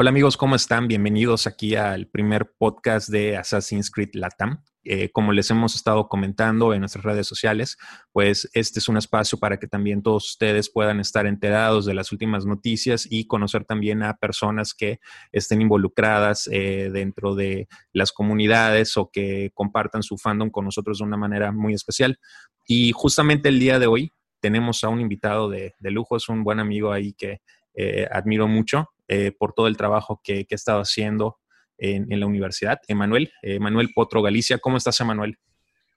Hola amigos, ¿cómo están? Bienvenidos aquí al primer podcast de Assassin's Creed Latam. Eh, como les hemos estado comentando en nuestras redes sociales, pues este es un espacio para que también todos ustedes puedan estar enterados de las últimas noticias y conocer también a personas que estén involucradas eh, dentro de las comunidades o que compartan su fandom con nosotros de una manera muy especial. Y justamente el día de hoy tenemos a un invitado de, lujo, es un buen amigo ahí que eh, admiro mucho. Eh, por todo el trabajo que, que he estado haciendo en, la universidad. Emanuel, Emanuel Potro Galicia, ¿cómo estás, Emanuel?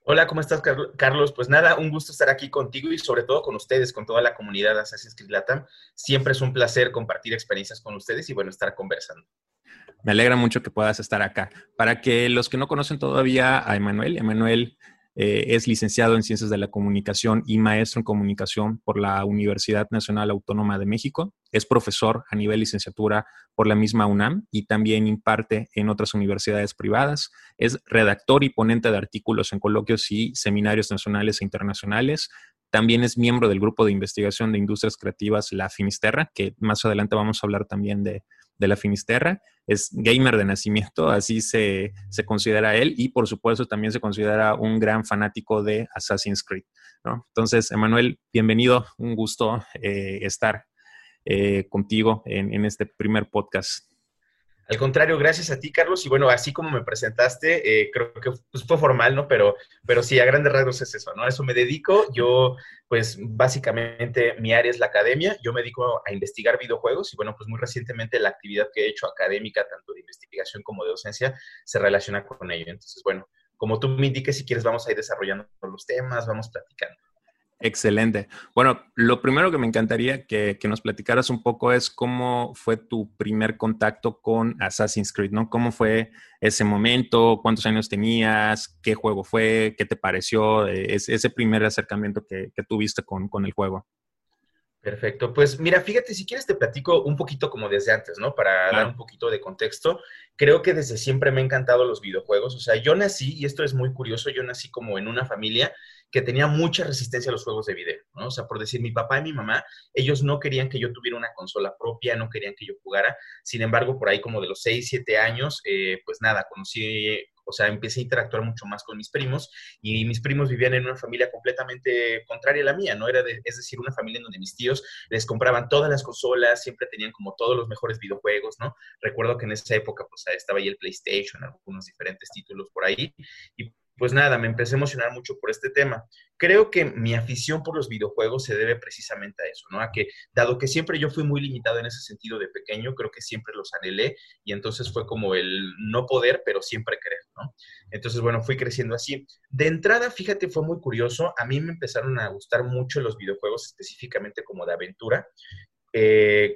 Hola, ¿cómo estás, Carlos? Pues nada, un gusto estar aquí contigo y sobre todo con ustedes, con toda la comunidad de Assassin's Creed Latam. Siempre es un placer compartir experiencias con ustedes y bueno, estar conversando. Me alegra mucho que puedas estar acá. Para que los que no conocen todavía a Emanuel, Emanuel eh, es licenciado en Ciencias de la Comunicación y maestro en Comunicación por la Universidad Nacional Autónoma de México. Es profesor a nivel licenciatura por la misma UNAM y también imparte en otras universidades privadas. Es redactor y ponente de artículos en coloquios y seminarios nacionales e internacionales. También es miembro del grupo de investigación de industrias creativas La Finisterra, que más adelante vamos a hablar también de, de la Finisterra. Es gamer de nacimiento, así se, considera él, y por supuesto también se considera un gran fanático de Assassin's Creed. Entonces, Emanuel, bienvenido, un gusto eh, estar eh, contigo en este primer podcast. Al contrario, gracias a ti, Carlos. Y bueno, así como me presentaste, eh, creo que pues, fue formal, ¿no? Pero, pero sí, a grandes rasgos es eso, ¿no? A eso me dedico. Yo, pues básicamente mi área es la academia. Yo me dedico a investigar videojuegos y bueno, pues muy recientemente la actividad que he hecho académica, tanto de investigación como de docencia, se relaciona con ello. Entonces, bueno, como tú me indiques, si quieres, vamos a ir desarrollando los temas, vamos platicando. Excelente. Bueno, lo primero que me encantaría que, nos platicaras un poco es cómo fue tu primer contacto con Assassin's Creed, ¿no? ¿Cómo fue ese momento? ¿Cuántos años tenías? ¿Qué juego fue? ¿Qué te pareció? Eh, ese primer acercamiento que, tuviste con, con el juego. Perfecto. Pues mira, fíjate, si quieres te platico un poquito como desde antes, ¿no? Para dar un poquito de contexto. Creo que desde siempre me han encantado los videojuegos. O sea, yo nací, y esto es muy curioso, yo nací como en una familia que tenía mucha resistencia a los juegos de video, ¿no? O sea, por decir, mi papá y mi mamá, ellos no querían que yo tuviera una consola propia, no querían que yo jugara. Sin embargo, por ahí como de los 6, 7 años, eh, pues nada, conocí o sea, empecé a interactuar mucho más con mis primos y mis primos vivían en una familia completamente contraria a la mía, ¿no? Era, es decir, una familia en donde mis tíos les compraban todas las consolas, siempre tenían como todos los mejores videojuegos, ¿no? Recuerdo que en esa época, pues estaba ahí el PlayStation, algunos diferentes títulos por ahí y pues nada, me empecé a emocionar mucho por este tema. Creo que mi afición por los videojuegos se debe precisamente a eso, ¿no? A que, dado que siempre yo fui muy limitado en ese sentido de pequeño, creo que siempre los anhelé y entonces fue como el no poder, pero siempre querer, ¿no? Entonces, bueno, fui creciendo así. De entrada, fíjate, fue muy curioso. A mí me empezaron a gustar mucho los videojuegos, específicamente como de aventura. Eh,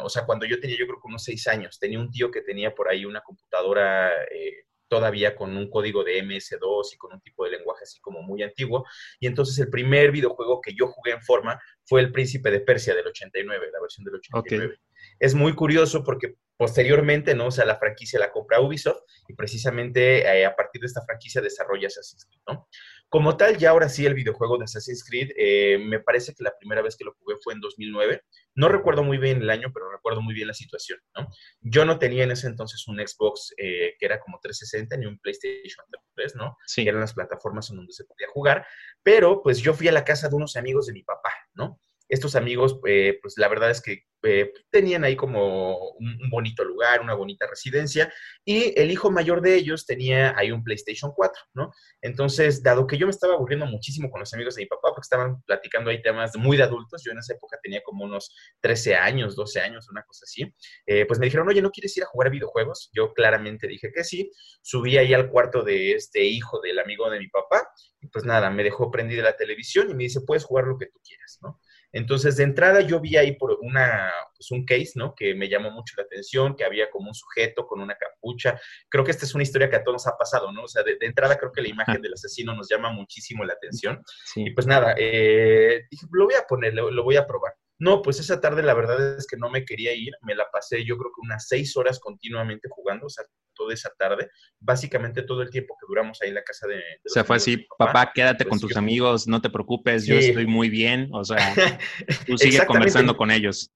o sea, cuando yo tenía, yo creo que unos seis años, tenía un tío que tenía por ahí una computadora eh, todavía con un código de MS2 y con un tipo de lenguaje así como muy antiguo. Y entonces el primer videojuego que yo jugué en forma fue El Príncipe de Persia del 89, la versión del 89. Es muy curioso porque posteriormente, ¿no? O sea, la franquicia la compra Ubisoft y precisamente eh, a partir de esta franquicia desarrolla Assassin's Creed, ¿no? Como tal, ya ahora sí el videojuego de Assassin's Creed, eh, me parece que la primera vez que lo jugué fue en 2009. No recuerdo muy bien el año, pero recuerdo muy bien la situación, ¿no? Yo no tenía en ese entonces un Xbox eh, que era como 360 ni un PlayStation 3, ¿no? Sí. Que eran las plataformas en donde se podía jugar, pero pues yo fui a la casa de unos amigos de mi papá, ¿no? Estos amigos, eh, pues la verdad es que eh, tenían ahí como un, bonito lugar, una bonita residencia, y el hijo mayor de ellos tenía ahí un PlayStation 4, ¿no? Entonces, dado que yo me estaba aburriendo muchísimo con los amigos de mi papá, porque estaban platicando ahí temas muy de adultos, yo en esa época tenía como unos 13 años, 12 años, una cosa así, eh, pues me dijeron, oye, ¿no quieres ir a jugar videojuegos? Yo claramente dije que sí, subí ahí al cuarto de este hijo del amigo de mi papá, y pues nada, me dejó prendida la televisión y me dice, puedes jugar lo que tú quieras, ¿no? Entonces, de entrada yo vi ahí por una, pues un case, ¿no? Que me llamó mucho la atención, que había como un sujeto con una capucha. Creo que esta es una historia que a todos nos ha pasado, ¿no? O sea, de, entrada creo que la imagen del asesino nos llama muchísimo la atención. Y pues nada, eh, dije, lo voy a poner, lo voy a probar. No, pues esa tarde la verdad es que no me quería ir, me la pasé yo creo que unas seis horas continuamente jugando, o sea, toda esa tarde, básicamente todo el tiempo que duramos ahí en la casa de... o sea, fue así, papá, quédate con pues tus amigos, no te preocupes, yo estoy muy bien, o sea, tú sigue conversando con ellos.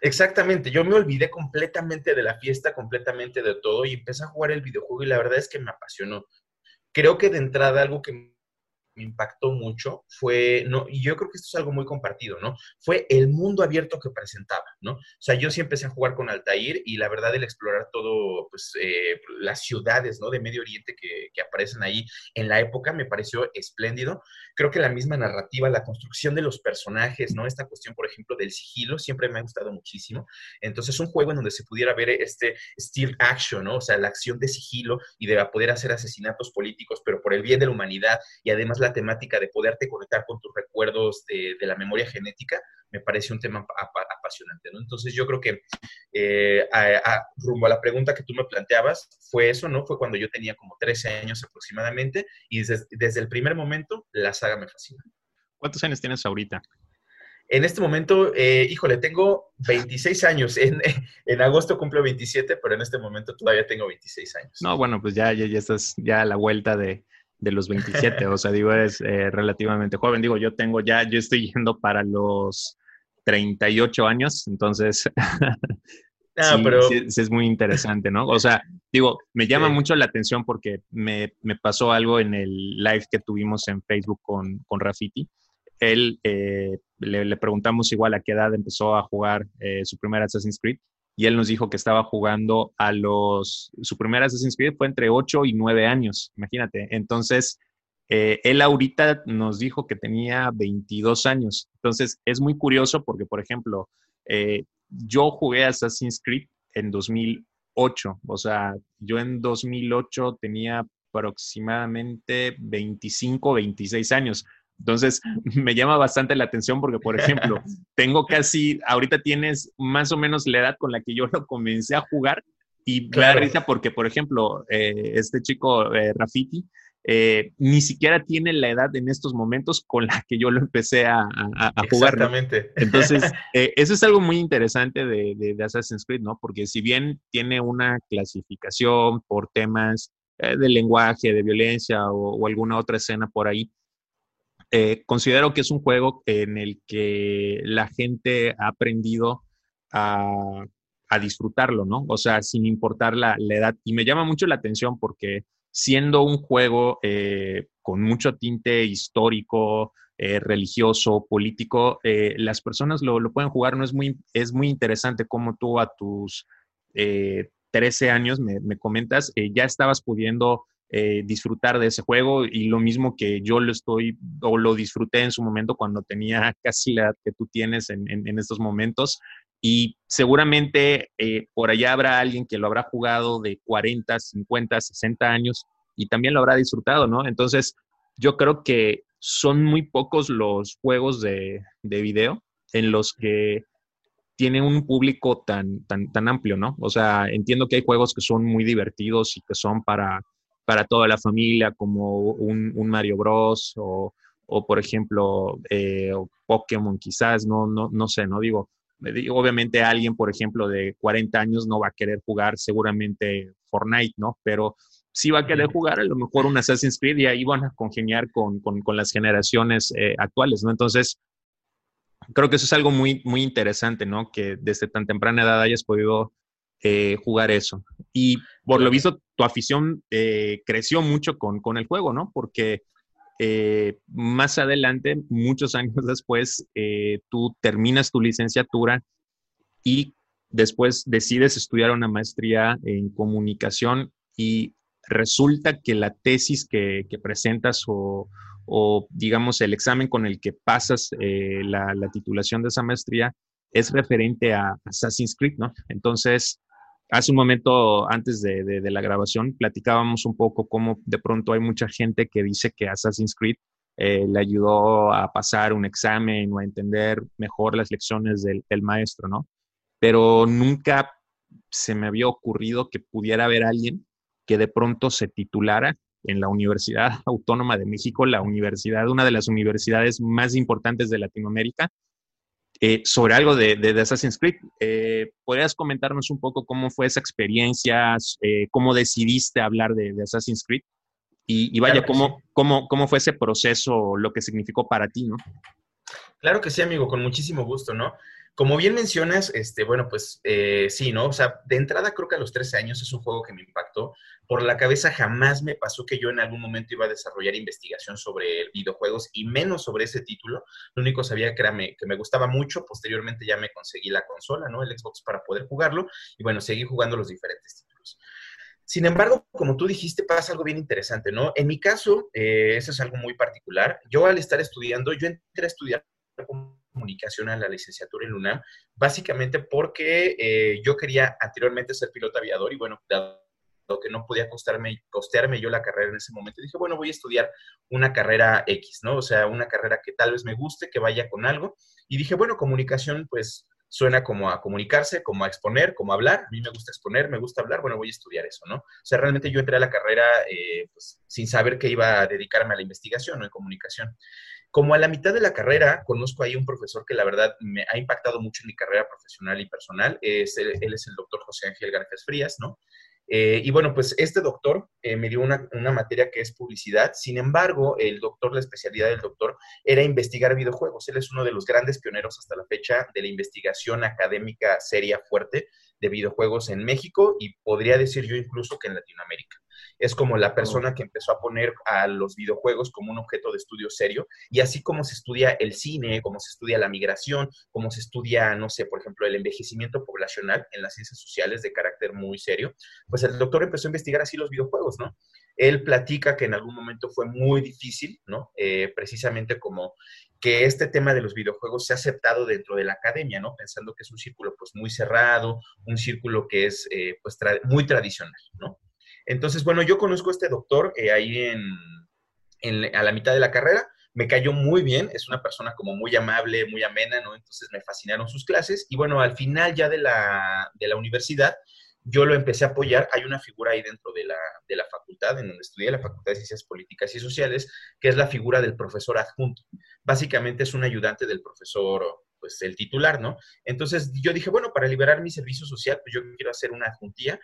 Exactamente, yo me olvidé completamente de la fiesta, completamente de todo y empecé a jugar el videojuego y la verdad es que me apasionó. Creo que de entrada algo que me impactó mucho fue, no, y yo creo que esto es algo muy compartido, ¿no? Fue el mundo abierto que presentaba, ¿no? O sea, yo sí empecé a jugar con Altair y la verdad el explorar todo, pues, eh, las ciudades, ¿no? De Medio Oriente que, que, aparecen ahí en la época me pareció espléndido. Creo que la misma narrativa, la construcción de los personajes, ¿no? Esta cuestión, por ejemplo, del sigilo, siempre me ha gustado muchísimo. Entonces, un juego en donde se pudiera ver este stealth action, ¿no? O sea, la acción de sigilo y de poder hacer asesinatos políticos, pero por el bien de la humanidad y además la temática de poderte conectar con tus recuerdos de, la memoria genética, me parece un tema apasionante, ¿no? Entonces yo creo que eh, rumbo a la pregunta que tú me planteabas, fue eso, ¿no? Fue cuando yo tenía como 13 años aproximadamente y desde, el primer momento la saga me fascina. ¿Cuántos años tienes ahorita? En este momento, eh, híjole, tengo 26 años. En, en, agosto cumplo 27, pero en este momento todavía tengo 26 años. No, bueno, pues ya, ya, ya estás ya a la vuelta de, de los 27, o sea, digo, es eh, relativamente joven. Digo, yo tengo ya, yo estoy yendo para los 38 años, entonces ah, sí, pero... sí, es muy interesante, ¿no? O sea, digo, me llama mucho la atención porque me, me, pasó algo en el live que tuvimos en Facebook con, con Rafiti. Él, eh, le, le, preguntamos igual a qué edad empezó a jugar eh, su primer Assassin's Creed y él nos dijo que estaba jugando a los, su primera Assassin's Creed fue entre 8 y 9 años, imagínate. Entonces, eh, él ahorita nos dijo que tenía 22 años. Entonces, es muy curioso porque, por ejemplo, eh, yo jugué Assassin's Creed en 2008, o sea, yo en 2008 tenía aproximadamente 25, 26 años. Entonces, me llama bastante la atención porque, por ejemplo, tengo casi, ahorita tienes más o menos la edad con la que yo lo comencé a jugar y me da risa porque, por ejemplo, eh, este chico eh, Rafiti eh, ni siquiera tiene la edad en estos momentos con la que yo lo empecé a, jugar. Exactamente. Entonces, eso es algo muy interesante de, de, Assassin's Creed, ¿no? Porque si bien tiene una clasificación por temas de lenguaje, de violencia o alguna otra escena por ahí, eh, considero que es un juego en el que la gente ha aprendido a, disfrutarlo, ¿no? O sea, sin importar la, edad. Y me llama mucho la atención porque siendo un juego eh, con mucho tinte histórico, eh, religioso, político, las personas lo, pueden jugar. No es muy, es muy interesante cómo tú a tus 13 años, me, me comentas, ya estabas pudiendo eh, disfrutar de ese juego y lo mismo que yo lo estoy o lo disfruté en su momento cuando tenía casi la edad que tú tienes en, en, estos momentos y seguramente eh, por allá habrá alguien que lo habrá jugado de 40, 50, 60 años y también lo habrá disfrutado, ¿no? Entonces, yo creo que son muy pocos los juegos de, de video en los que tiene un público tan, tan, tan amplio, ¿no? O sea, entiendo que hay juegos que son muy divertidos y que son para para toda la familia, como un, Mario Bros. o, por ejemplo, eh, Pokémon quizás, no, no, no sé, no digo, obviamente alguien, por ejemplo, de 40 años no va a querer jugar seguramente Fortnite, ¿no? Pero sí va a querer jugar a lo mejor un Assassin's Creed y ahí van a congeniar con, las generaciones eh, actuales, ¿no? Entonces, creo que eso es algo muy, muy interesante, ¿no? Que desde tan temprana edad hayas podido eh, jugar eso. Y por lo visto, tu afición eh, creció mucho con, con, el juego, ¿no? Porque eh, más adelante, muchos años después, tú terminas tu licenciatura y después decides estudiar una maestría en comunicación y resulta que la tesis que, que presentas o, o, digamos, el examen con el que pasas la, la, titulación de esa maestría es referente a Assassin's Creed, ¿no? Entonces, Hace un momento, antes de, la grabación, platicábamos un poco cómo de pronto hay mucha gente que dice que Assassin's Creed eh, le ayudó a pasar un examen o a entender mejor las lecciones del, maestro, ¿no? Pero nunca se me había ocurrido que pudiera haber alguien que de pronto se titulara en la Universidad Autónoma de México, la universidad, una de las universidades más importantes de Latinoamérica, eh, sobre algo de, de, Assassin's Creed. Eh, ¿Podrías comentarnos un poco cómo fue esa experiencia, eh, cómo decidiste hablar de, Assassin's Creed? Y, vaya, cómo, cómo, cómo fue ese proceso, lo que significó para ti, ¿no? Claro que sí, amigo, con muchísimo gusto, ¿no? Como bien mencionas, este, bueno, pues eh, sí, ¿no? O sea, de entrada creo que a los 13 años es un juego que me impactó. Por la cabeza jamás me pasó que yo en algún momento iba a desarrollar investigación sobre videojuegos y menos sobre ese título. Lo único sabía que, era que me gustaba mucho. Posteriormente ya me conseguí la consola, ¿no? El Xbox para poder jugarlo. Y bueno, seguí jugando los diferentes títulos. Sin embargo, como tú dijiste, pasa algo bien interesante, ¿no? En mi caso, eh, eso es algo muy particular. Yo al estar estudiando, yo entré a estudiar comunicación a la licenciatura en UNAM, básicamente porque eh, yo quería anteriormente ser piloto aviador y bueno, dado que no podía costarme, costearme yo la carrera en ese momento, dije, bueno, voy a estudiar una carrera X, ¿no? O sea, una carrera que tal vez me guste, que vaya con algo. Y dije, bueno, comunicación, pues suena como a comunicarse, como a exponer, como a hablar. A mí me gusta exponer, me gusta hablar, bueno, voy a estudiar eso, ¿no? O sea, realmente yo entré a la carrera eh, pues, sin saber que iba a dedicarme a la investigación o en comunicación. Como a la mitad de la carrera, conozco ahí un profesor que la verdad me ha impactado mucho en mi carrera profesional y personal. Es, él, es el doctor José Ángel García Frías, ¿no? Eh, y bueno, pues este doctor eh, me dio una, una, materia que es publicidad. Sin embargo, el doctor, la especialidad del doctor era investigar videojuegos. Él es uno de los grandes pioneros hasta la fecha de la investigación académica seria fuerte de videojuegos en México y podría decir yo incluso que en Latinoamérica es como la persona que empezó a poner a los videojuegos como un objeto de estudio serio, y así como se estudia el cine, como se estudia la migración, como se estudia, no sé, por ejemplo, el envejecimiento poblacional en las ciencias sociales de carácter muy serio, pues el doctor empezó a investigar así los videojuegos, ¿no? Él platica que en algún momento fue muy difícil, ¿no? Eh, precisamente como que este tema de los videojuegos se ha aceptado dentro de la academia, ¿no? Pensando que es un círculo pues muy cerrado, un círculo que es eh, pues muy tradicional, ¿no? Entonces, bueno, yo conozco a este doctor eh, ahí en, a la mitad de la carrera, me cayó muy bien, es una persona como muy amable, muy amena, ¿no? Entonces me fascinaron sus clases y bueno, al final ya de la, de la universidad, yo lo empecé a apoyar. Hay una figura ahí dentro de la, de la facultad, en donde estudié la Facultad de Ciencias Políticas y Sociales, que es la figura del profesor adjunto. Básicamente es un ayudante del profesor, pues el titular, ¿no? Entonces yo dije, bueno, para liberar mi servicio social, pues yo quiero hacer una adjuntía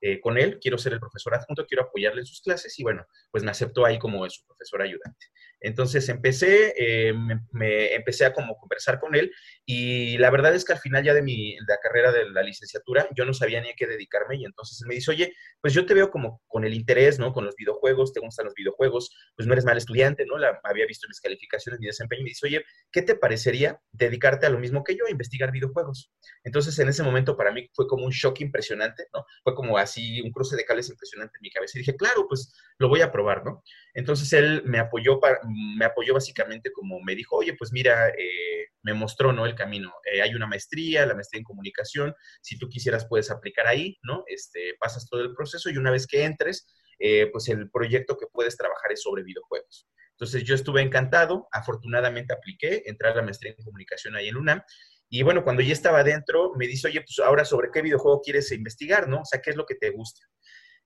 Eh, con él, quiero ser el profesor adjunto, quiero apoyarle en sus clases y bueno, pues me aceptó ahí como su profesor ayudante. Entonces empecé, eh, me, empecé a como conversar con él y la verdad es que al final ya de mi la carrera de la licenciatura yo no sabía ni a qué dedicarme y entonces él me dice, oye, pues yo te veo como con el interés, ¿no? Con los videojuegos, te gustan los videojuegos, pues no eres mal estudiante, ¿no? La, había visto mis calificaciones, mi desempeño y me dice, oye, ¿qué te parecería dedicarte a lo mismo que yo, a investigar videojuegos? Entonces en ese momento para mí fue como un shock impresionante, ¿no? Fue como así un cruce de cables impresionante en mi cabeza y dije, claro, pues lo voy a probar, ¿no? Entonces él me apoyó, para, me apoyó básicamente como me dijo, oye, pues mira, eh, me mostró, ¿no? El camino. Eh, hay una maestría, la maestría en comunicación, si tú quisieras puedes aplicar ahí, ¿no? Este, pasas todo el proceso y una vez que entres, eh, pues el proyecto que puedes trabajar es sobre videojuegos. Entonces yo estuve encantado, afortunadamente apliqué, entré a la maestría en comunicación ahí en UNAM y bueno, cuando ya estaba dentro, me dice, oye, pues ahora sobre qué videojuego quieres investigar, ¿no? O sea, ¿qué es lo que te gusta?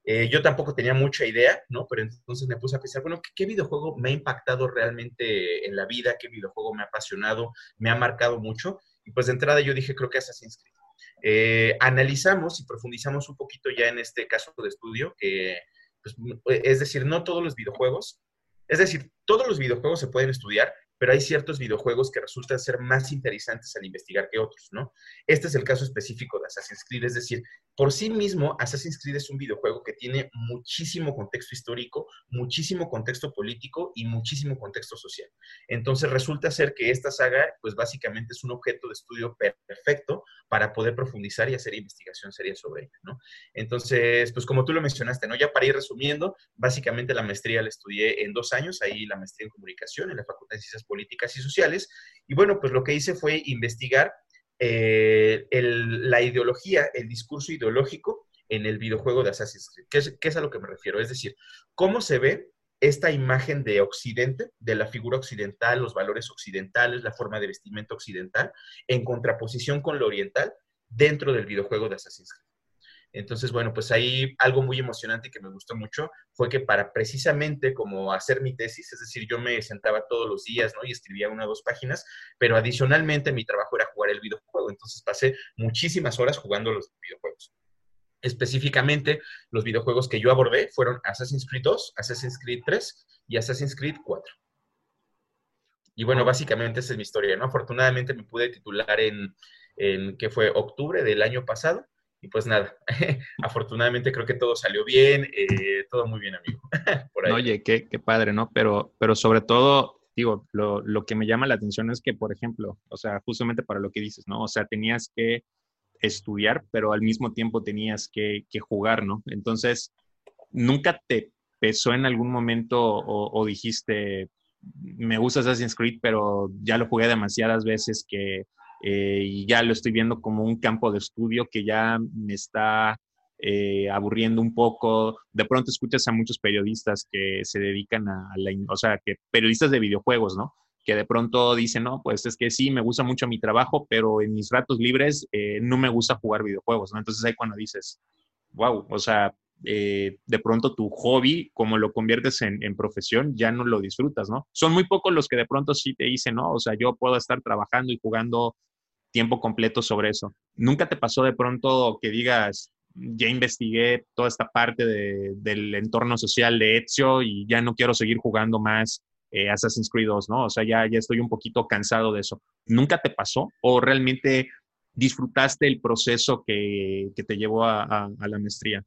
Eh, yo tampoco tenía mucha idea, ¿no? Pero entonces me puse a pensar, bueno, ¿qué, videojuego me ha impactado realmente en la vida? ¿Qué videojuego me ha apasionado? ¿Me ha marcado mucho? Y pues de entrada yo dije, creo que Assassin's Creed. Eh, analizamos y profundizamos un poquito ya en este caso de estudio, que pues, es decir, no todos los videojuegos, es decir, todos los videojuegos se pueden estudiar, pero hay ciertos videojuegos que resultan ser más interesantes al investigar que otros, ¿no? Este es el caso específico de Assassin's Creed, es decir, por sí mismo, Assassin's Creed es un videojuego que tiene muchísimo contexto histórico, muchísimo contexto político y muchísimo contexto social. Entonces resulta ser que esta saga, pues básicamente es un objeto de estudio perfecto para poder profundizar y hacer investigación seria sobre ella, ¿no? Entonces, pues como tú lo mencionaste, ¿no? Ya para ir resumiendo, básicamente la maestría la estudié en dos años, ahí la maestría en comunicación en la Facultad de Ciencias Políticas y Sociales, y bueno, pues lo que hice fue investigar eh, la ideología, el discurso ideológico en el videojuego de Assassin's Creed. ¿Qué es, ¿Qué es, a lo que me refiero? Es decir, cómo se ve esta imagen de Occidente, de la figura occidental, los valores occidentales, la forma de vestimenta occidental, en contraposición con lo oriental dentro del videojuego de Assassin's Creed. Entonces, bueno, pues ahí algo muy emocionante que me gustó mucho fue que para precisamente como hacer mi tesis, es decir, yo me sentaba todos los días, ¿no? Y escribía una o dos páginas, pero adicionalmente mi trabajo era jugar el videojuego. Entonces pasé muchísimas horas jugando los videojuegos. Específicamente, los videojuegos que yo abordé fueron Assassin's Creed 2, Assassin's Creed 3 y Assassin's Creed 4. Y bueno, básicamente esa es mi historia, ¿no? Afortunadamente me pude titular en, en que fue octubre del año pasado. Y pues nada, afortunadamente creo que todo salió bien, eh, todo muy bien, amigo. Oye, qué, padre, ¿no? Pero, pero sobre todo, digo, lo, lo, que me llama la atención es que, por ejemplo, o sea, justamente para lo que dices, ¿no? O sea, tenías que estudiar, pero al mismo tiempo tenías que, que jugar, ¿no? Entonces, ¿nunca te pesó en algún momento o, o dijiste, me gusta Assassin's Creed, pero ya lo jugué demasiadas veces que eh, y ya lo estoy viendo como un campo de estudio que ya me está eh, aburriendo un poco. De pronto escuchas a muchos periodistas que se dedican a, la, o sea, que periodistas de videojuegos, ¿no? Que de pronto dicen, no, pues es que sí, me gusta mucho mi trabajo, pero en mis ratos libres eh, no me gusta jugar videojuegos, ¿no? Entonces ahí cuando dices, wow, o sea, de pronto tu hobby, como lo conviertes en, en, profesión, ya no lo disfrutas, ¿no? Son muy pocos los que de pronto sí te dicen, no, o sea, yo puedo estar trabajando y jugando tiempo completo sobre eso. ¿Nunca te pasó de pronto que digas, ya investigué toda esta parte del entorno social de Ezio y ya no quiero seguir jugando más eh, Assassin's Creed 2, ¿no? O sea, ya, ya estoy un poquito cansado de eso. ¿Nunca te pasó o realmente disfrutaste el proceso que, te llevó a la maestría?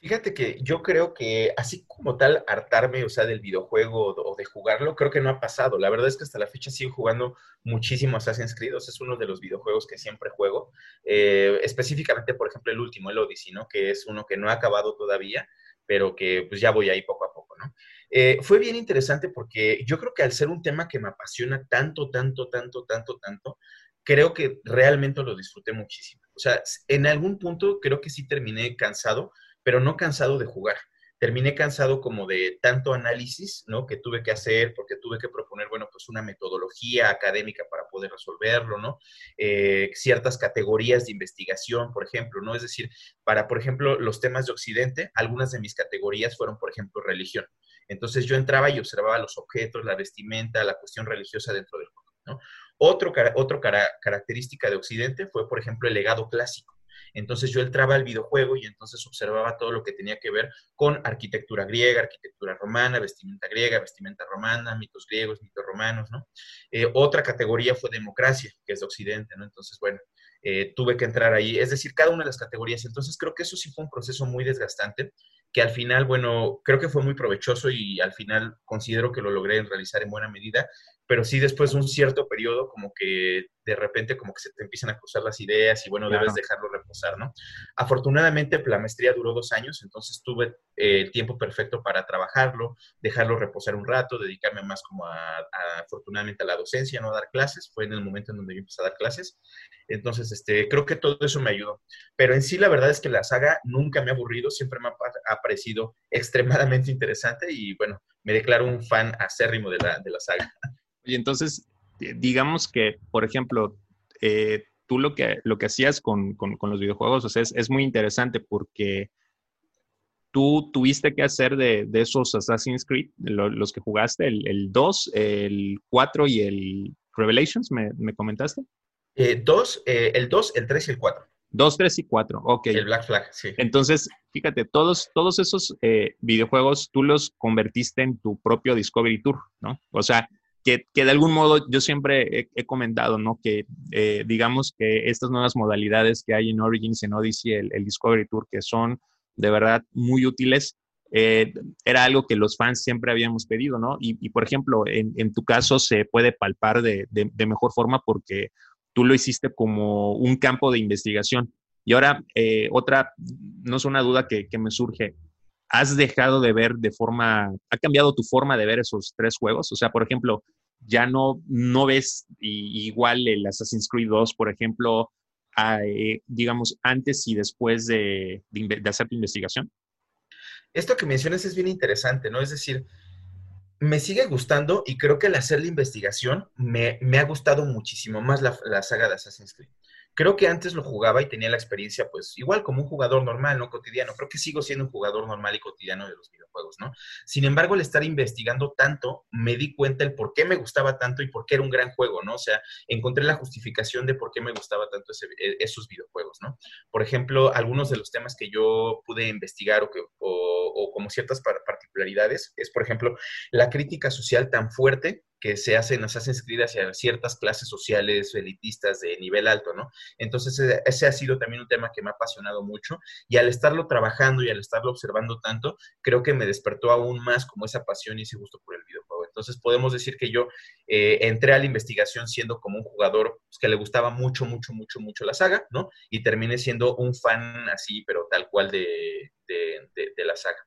Fíjate que yo creo que así como tal hartarme, o sea, del videojuego o de jugarlo, creo que no ha pasado. La verdad es que hasta la fecha sigo jugando muchísimo Assassin's Creed, es uno de los videojuegos que siempre juego. Eh, específicamente, por ejemplo, el último, el Odyssey, ¿no? Que es uno que no ha acabado todavía, pero que pues ya voy ahí poco a poco, ¿no? Eh, fue bien interesante porque yo creo que al ser un tema que me apasiona tanto, tanto, tanto, tanto, tanto, creo que realmente lo disfruté muchísimo. O sea, en algún punto creo que sí terminé cansado pero no cansado de jugar. Terminé cansado como de tanto análisis, ¿no? Que tuve que hacer porque tuve que proponer, bueno, pues una metodología académica para poder resolverlo, ¿no? Eh, ciertas categorías de investigación, por ejemplo, ¿no? Es decir, para, por ejemplo, los temas de Occidente, algunas de mis categorías fueron, por ejemplo, religión. Entonces yo entraba y observaba los objetos, la vestimenta, la cuestión religiosa dentro del juego, ¿no? Otro, otro característica de Occidente fue, por ejemplo, el legado clásico. Entonces yo entraba al videojuego y entonces observaba todo lo que tenía que ver con arquitectura griega, arquitectura romana, vestimenta griega, vestimenta romana, mitos griegos, mitos romanos, ¿no? Eh, otra categoría fue democracia, que es de Occidente, ¿no? Entonces, bueno, eh, tuve que entrar ahí, es decir, cada una de las categorías. Entonces creo que eso sí fue un proceso muy desgastante, que al final, bueno, creo que fue muy provechoso y al final considero que lo logré realizar en buena medida, pero sí después de un cierto periodo como que de repente como que se te empiezan a cruzar las ideas y bueno, debes dejarlo reposar, ¿no? Afortunadamente la maestría duró dos años, entonces tuve eh, el tiempo perfecto para trabajarlo, dejarlo reposar un rato, dedicarme más como a, afortunadamente a la docencia, no a dar clases, fue en el momento en donde yo empecé a dar clases, entonces este, creo que todo eso me ayudó, pero en sí la verdad es que la saga nunca me ha aburrido, siempre me ha, parecido extremadamente interesante y bueno, me declaro un fan acérrimo de la, de la saga. Y entonces, digamos que, por ejemplo, eh, tú lo que, lo que hacías con, los videojuegos o sea, es, muy interesante porque tú tuviste que hacer de, esos Assassin's Creed, los que jugaste, el, 2, el 4 y el Revelations, ¿me, comentaste? Eh, dos, eh, el 2, el 3 y el 4. 2, 3 y 4, ok. el Black Flag, sí. Entonces, fíjate, todos, todos esos videojuegos tú los convertiste en tu propio Discovery Tour, ¿no? O sea, que, de algún modo yo siempre he, comentado, ¿no? Que eh, digamos que estas nuevas modalidades que hay en Origins, en Odyssey, el, Discovery Tour, que son de verdad muy útiles, eh, era algo que los fans siempre habíamos pedido, ¿no? Y, por ejemplo, en, tu caso se puede palpar de, mejor forma porque tú lo hiciste como un campo de investigación. Y ahora, eh, otra, no es una duda que, que me surge, ¿has dejado de ver de forma, ha cambiado tu forma de ver esos tres juegos? O sea, por ejemplo, ya no, no ves igual el Assassin's Creed 2, por ejemplo, eh, digamos, antes y después de, hacer tu investigación? Esto que mencionas es bien interesante, ¿no? Es decir, me sigue gustando y creo que al hacer la investigación me, ha gustado muchísimo más la, la, saga de Assassin's Creed. Creo que antes lo jugaba y tenía la experiencia, pues, igual como un jugador normal, ¿no? Cotidiano. Creo que sigo siendo un jugador normal y cotidiano de los videojuegos, ¿no? Sin embargo, al estar investigando tanto, me di cuenta el por qué me gustaba tanto y por qué era un gran juego, ¿no? O sea, encontré la justificación de por qué me gustaba tanto e, esos videojuegos, ¿no? Por ejemplo, algunos de los temas que yo pude investigar o, que, o como ciertas particularidades es, por ejemplo, la crítica social tan fuerte que se hacen Assassin's Creed hacia ciertas clases sociales elitistas de nivel alto, ¿no? Entonces, ese ha sido también un tema que me ha apasionado mucho y al estarlo trabajando y al estarlo observando tanto, creo que me despertó aún más como esa pasión y ese gusto por el videojuego. Entonces, podemos decir que yo eh, entré a la investigación siendo como un jugador pues, que le gustaba mucho, mucho, mucho, mucho la saga, ¿no? Y terminé siendo un fan así, pero tal cual de, de, la saga.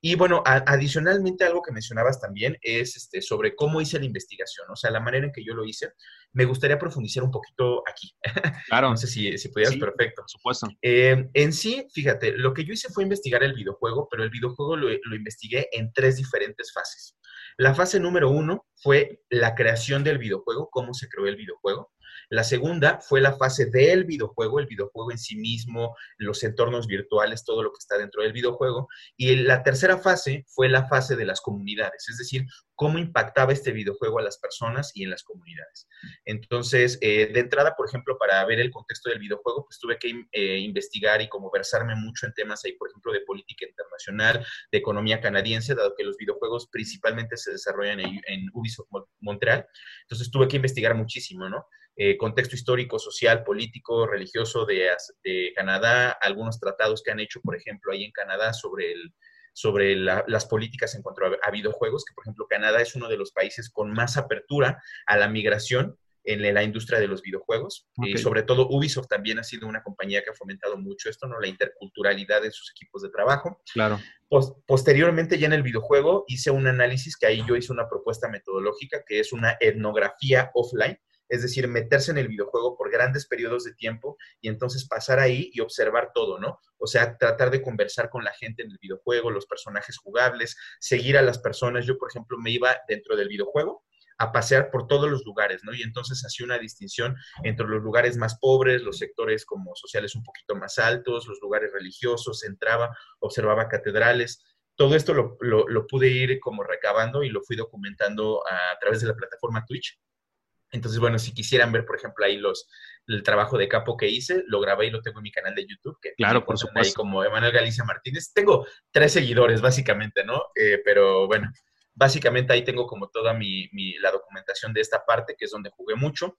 Y bueno, adicionalmente algo que mencionabas también es este, sobre cómo hice la investigación, o sea, la manera en que yo lo hice. Me gustaría profundizar un poquito aquí. Claro. no sé si, si pudieras, perfecto. Por supuesto. Eh, en sí, fíjate, lo que yo hice fue investigar el videojuego, pero el videojuego lo, lo investigué en tres diferentes fases. La fase número uno fue la creación del videojuego, cómo se creó el videojuego. La segunda fue la fase del videojuego, el videojuego en sí mismo, los entornos virtuales, todo lo que está dentro del videojuego. Y la tercera fase fue la fase de las comunidades, es decir, cómo impactaba este videojuego a las personas y en las comunidades. Entonces, eh, de entrada, por ejemplo, para ver el contexto del videojuego, pues tuve que eh, investigar y como versarme mucho en temas ahí, por ejemplo, de política internacional, de economía canadiense, dado que los videojuegos principalmente se desarrollan en, en Ubisoft Montreal. Entonces, tuve que investigar muchísimo, ¿no? Eh, contexto histórico, social, político, religioso de, Canadá, algunos tratados que han hecho, por ejemplo, ahí en Canadá sobre, el, sobre las políticas en cuanto a, videojuegos, que por ejemplo Canadá es uno de los países con más apertura a la migración en la industria de los videojuegos. Y sobre todo Ubisoft también ha sido una compañía que ha fomentado mucho esto, ¿no? La interculturalidad de sus equipos de trabajo. Claro. posteriormente, ya en el videojuego, hice un análisis que ahí yo hice una propuesta metodológica que es una etnografía offline es decir, meterse en el videojuego por grandes periodos de tiempo y entonces pasar ahí y observar todo, ¿no? O sea, tratar de conversar con la gente en el videojuego, los personajes jugables, seguir a las personas. Yo, por ejemplo, me iba dentro del videojuego a pasear por todos los lugares, ¿no? Y entonces hacía una distinción entre los lugares más pobres, los sectores como sociales un poquito más altos, los lugares religiosos, entraba, observaba catedrales, todo esto lo, lo, pude ir como recabando y lo fui documentando a, través de la plataforma Twitch. Entonces, bueno, si quisieran ver, por ejemplo, ahí los, el trabajo de capo que hice, lo grabé y lo tengo en mi canal de YouTube. Que claro, por supuesto. Ahí como Emanuel Galicia Martínez. Tengo tres seguidores, básicamente, ¿no? Eh, pero bueno, básicamente ahí tengo como toda mi, mi, la documentación de esta parte, que es donde jugué mucho.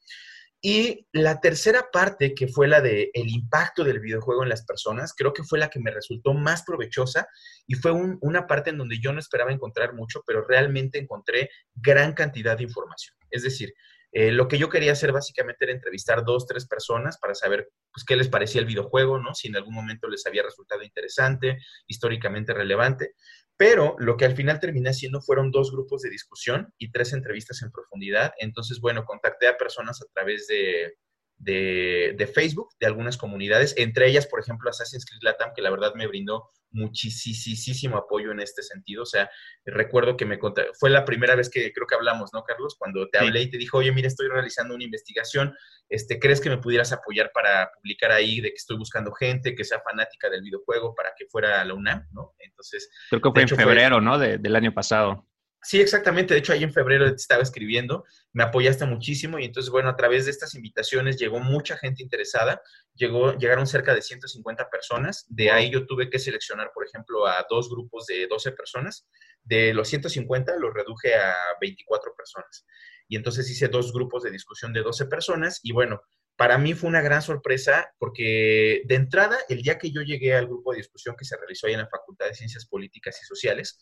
Y la tercera parte, que fue la de el impacto del videojuego en las personas, creo que fue la que me resultó más provechosa y fue una parte en donde yo no esperaba encontrar mucho, pero realmente encontré gran cantidad de información. Es decir, eh, lo que yo quería hacer básicamente era entrevistar dos, tres personas para saber pues, qué les parecía el videojuego, ¿no? Si en algún momento les había resultado interesante, históricamente relevante. Pero lo que al final terminé haciendo fueron dos grupos de discusión y tres entrevistas en profundidad. Entonces, bueno, contacté a personas a través de, de, Facebook, de algunas comunidades, entre ellas, por ejemplo, Assassin's Creed Latam, que la verdad me brindó muchísimo apoyo en este sentido. O sea, recuerdo que me conté, fue la primera vez que creo que hablamos, ¿no, Carlos? Cuando te hablé y te dijo, oye, mira, estoy realizando una investigación, este, ¿crees que me pudieras apoyar para publicar ahí de que estoy buscando gente que sea fanática del videojuego para que fuera a la UNAM, ¿no? Entonces... Creo que fue en febrero, ¿no? del año pasado. Sí, exactamente. De hecho, ahí en febrero te estaba escribiendo, me apoyaste muchísimo y entonces, bueno, a través de estas invitaciones llegó mucha gente interesada, llegó, llegaron cerca de 150 personas. De ahí yo tuve que seleccionar, por ejemplo, a dos grupos de 12 personas. De los 150 los reduje a 24 personas. Y entonces hice dos grupos de discusión de 12 personas y bueno, para mí fue una gran sorpresa porque de entrada, el día que yo llegué al grupo de discusión que se realizó ahí en la Facultad de Ciencias Políticas y Sociales,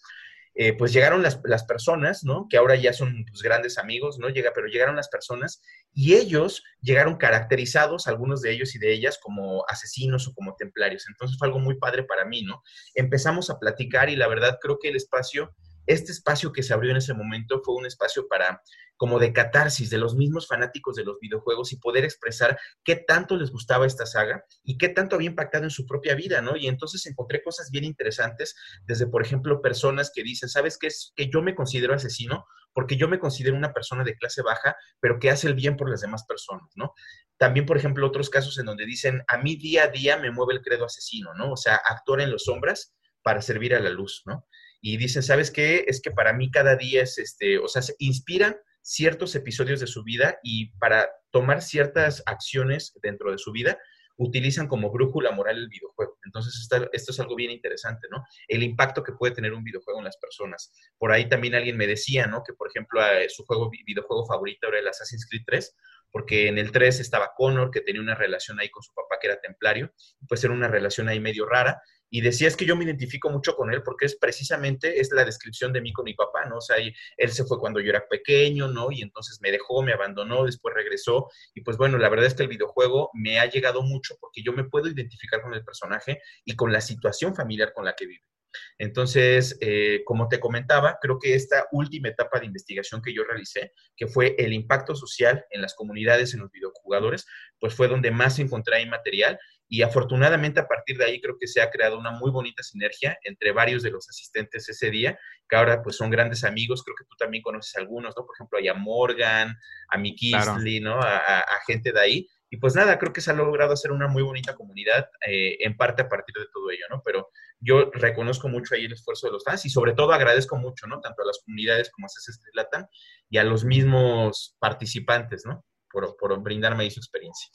eh, pues llegaron las, personas, ¿no? Que ahora ya son pues, grandes amigos, ¿no? Llega, pero llegaron las personas y ellos llegaron caracterizados, algunos de ellos y de ellas, como asesinos o como templarios. Entonces fue algo muy padre para mí, ¿no? Empezamos a platicar y la verdad creo que el espacio este espacio que se abrió en ese momento fue un espacio para como de catarsis de los mismos fanáticos de los videojuegos y poder expresar qué tanto les gustaba esta saga y qué tanto había impactado en su propia vida, ¿no? Y entonces encontré cosas bien interesantes, desde por ejemplo personas que dicen, ¿sabes qué es? Que yo me considero asesino porque yo me considero una persona de clase baja, pero que hace el bien por las demás personas, ¿no? También, por ejemplo, otros casos en donde dicen, a mí día a día me mueve el credo asesino, ¿no? O sea, actuar en los sombras para servir a la luz, ¿no? Y dicen, ¿sabes qué? Es que para mí cada día es, este, o sea, se inspiran ciertos episodios de su vida y para tomar ciertas acciones dentro de su vida, utilizan como brújula moral el videojuego. Entonces, esto es algo bien interesante, ¿no? El impacto que puede tener un videojuego en las personas. Por ahí también alguien me decía, ¿no? Que, por ejemplo, su juego, videojuego favorito era el Assassin's Creed 3, porque en el 3 estaba Connor, que tenía una relación ahí con su papá que era templario, pues era una relación ahí medio rara, y decía es que yo me identifico mucho con él porque es precisamente, es la descripción de mí con mi papá, ¿no? O sea, él se fue cuando yo era pequeño, ¿no? Y entonces me dejó, me abandonó, después regresó, y pues bueno, la verdad es que el videojuego me ha llegado mucho porque yo me puedo identificar con el personaje y con la situación familiar con la que vive. Entonces, eh, como te comentaba, creo que esta última etapa de investigación que yo realicé, que fue el impacto social en las comunidades, en los videojugadores, pues fue donde más encontré ahí material y afortunadamente a partir de ahí creo que se ha creado una muy bonita sinergia entre varios de los asistentes ese día, que ahora pues son grandes amigos, creo que tú también conoces algunos, ¿no? Por ejemplo, a Morgan, a Mickey ¿no? a gente de ahí, y pues nada, creo que se ha logrado hacer una muy bonita comunidad, eh, en parte a partir de todo ello, ¿no? Pero yo reconozco mucho ahí el esfuerzo de los fans y sobre todo agradezco mucho, ¿no? Tanto a las comunidades como a CSS Latam y a los mismos participantes, ¿no? Por, por brindarme ahí su experiencia.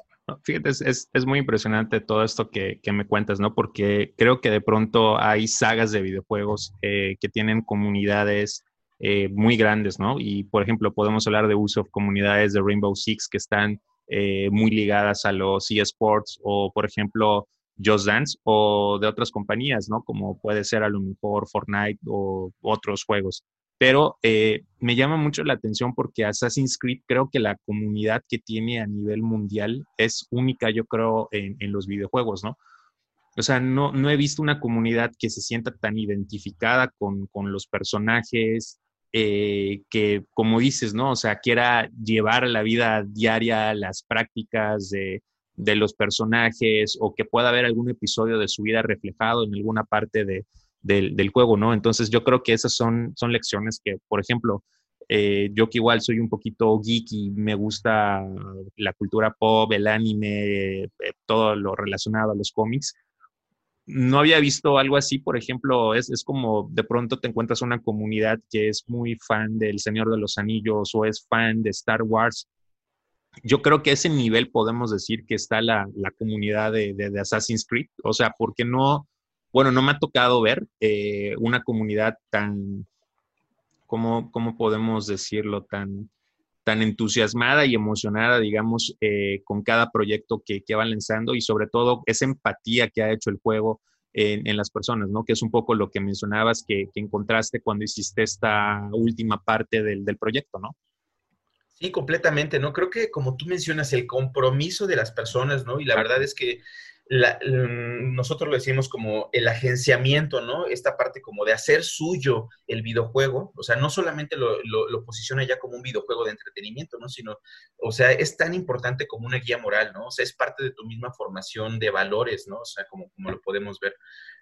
Fíjate, es, es, muy impresionante todo esto que, que, me cuentas, ¿no? Porque creo que de pronto hay sagas de videojuegos eh, que tienen comunidades eh, muy grandes, ¿no? Y, por ejemplo, podemos hablar de uso de comunidades de Rainbow Six que están eh, muy ligadas a los eSports o, por ejemplo, Just Dance o de otras compañías, ¿no? Como puede ser a lo mejor Fortnite o otros juegos. Pero eh, me llama mucho la atención porque Assassin's Creed creo que la comunidad que tiene a nivel mundial es única, yo creo, en, los videojuegos, ¿no? O sea, no, he visto una comunidad que se sienta tan identificada con los personajes, eh, que, como dices, ¿no? O sea, quiera llevar la vida diaria las prácticas de, los personajes o que pueda haber algún episodio de su vida reflejado en alguna parte de, del, juego, ¿no? Entonces yo creo que esas son, son lecciones que, por ejemplo, eh, yo que igual soy un poquito geek y me gusta la cultura pop, el anime, eh, todo lo relacionado a los cómics, no había visto algo así, por ejemplo, es, es, como de pronto te encuentras una comunidad que es muy fan del Señor de los Anillos o es fan de Star Wars. Yo creo que a ese nivel podemos decir que está la, la comunidad de, de, Assassin's Creed. O sea, porque no, bueno, no me ha tocado ver eh, una comunidad tan, ¿cómo, ¿cómo podemos decirlo? Tan, tan entusiasmada y emocionada, digamos, eh, con cada proyecto que, que, va lanzando y sobre todo esa empatía que ha hecho el juego en, las personas, ¿no? Que es un poco lo que mencionabas que, encontraste cuando hiciste esta última parte del, del proyecto, ¿no? Sí, completamente, ¿no? Creo que como tú mencionas, el compromiso de las personas, ¿no? Y la verdad es que Mm, nosotros lo decimos como el agenciamiento, ¿no? Esta parte como de hacer suyo el videojuego, o sea, no solamente lo, posiciona ya como un videojuego de entretenimiento, ¿no? Sino, o sea, es tan importante como una guía moral, ¿no? O sea, es parte de tu misma formación de valores, ¿no? O sea, como lo podemos ver.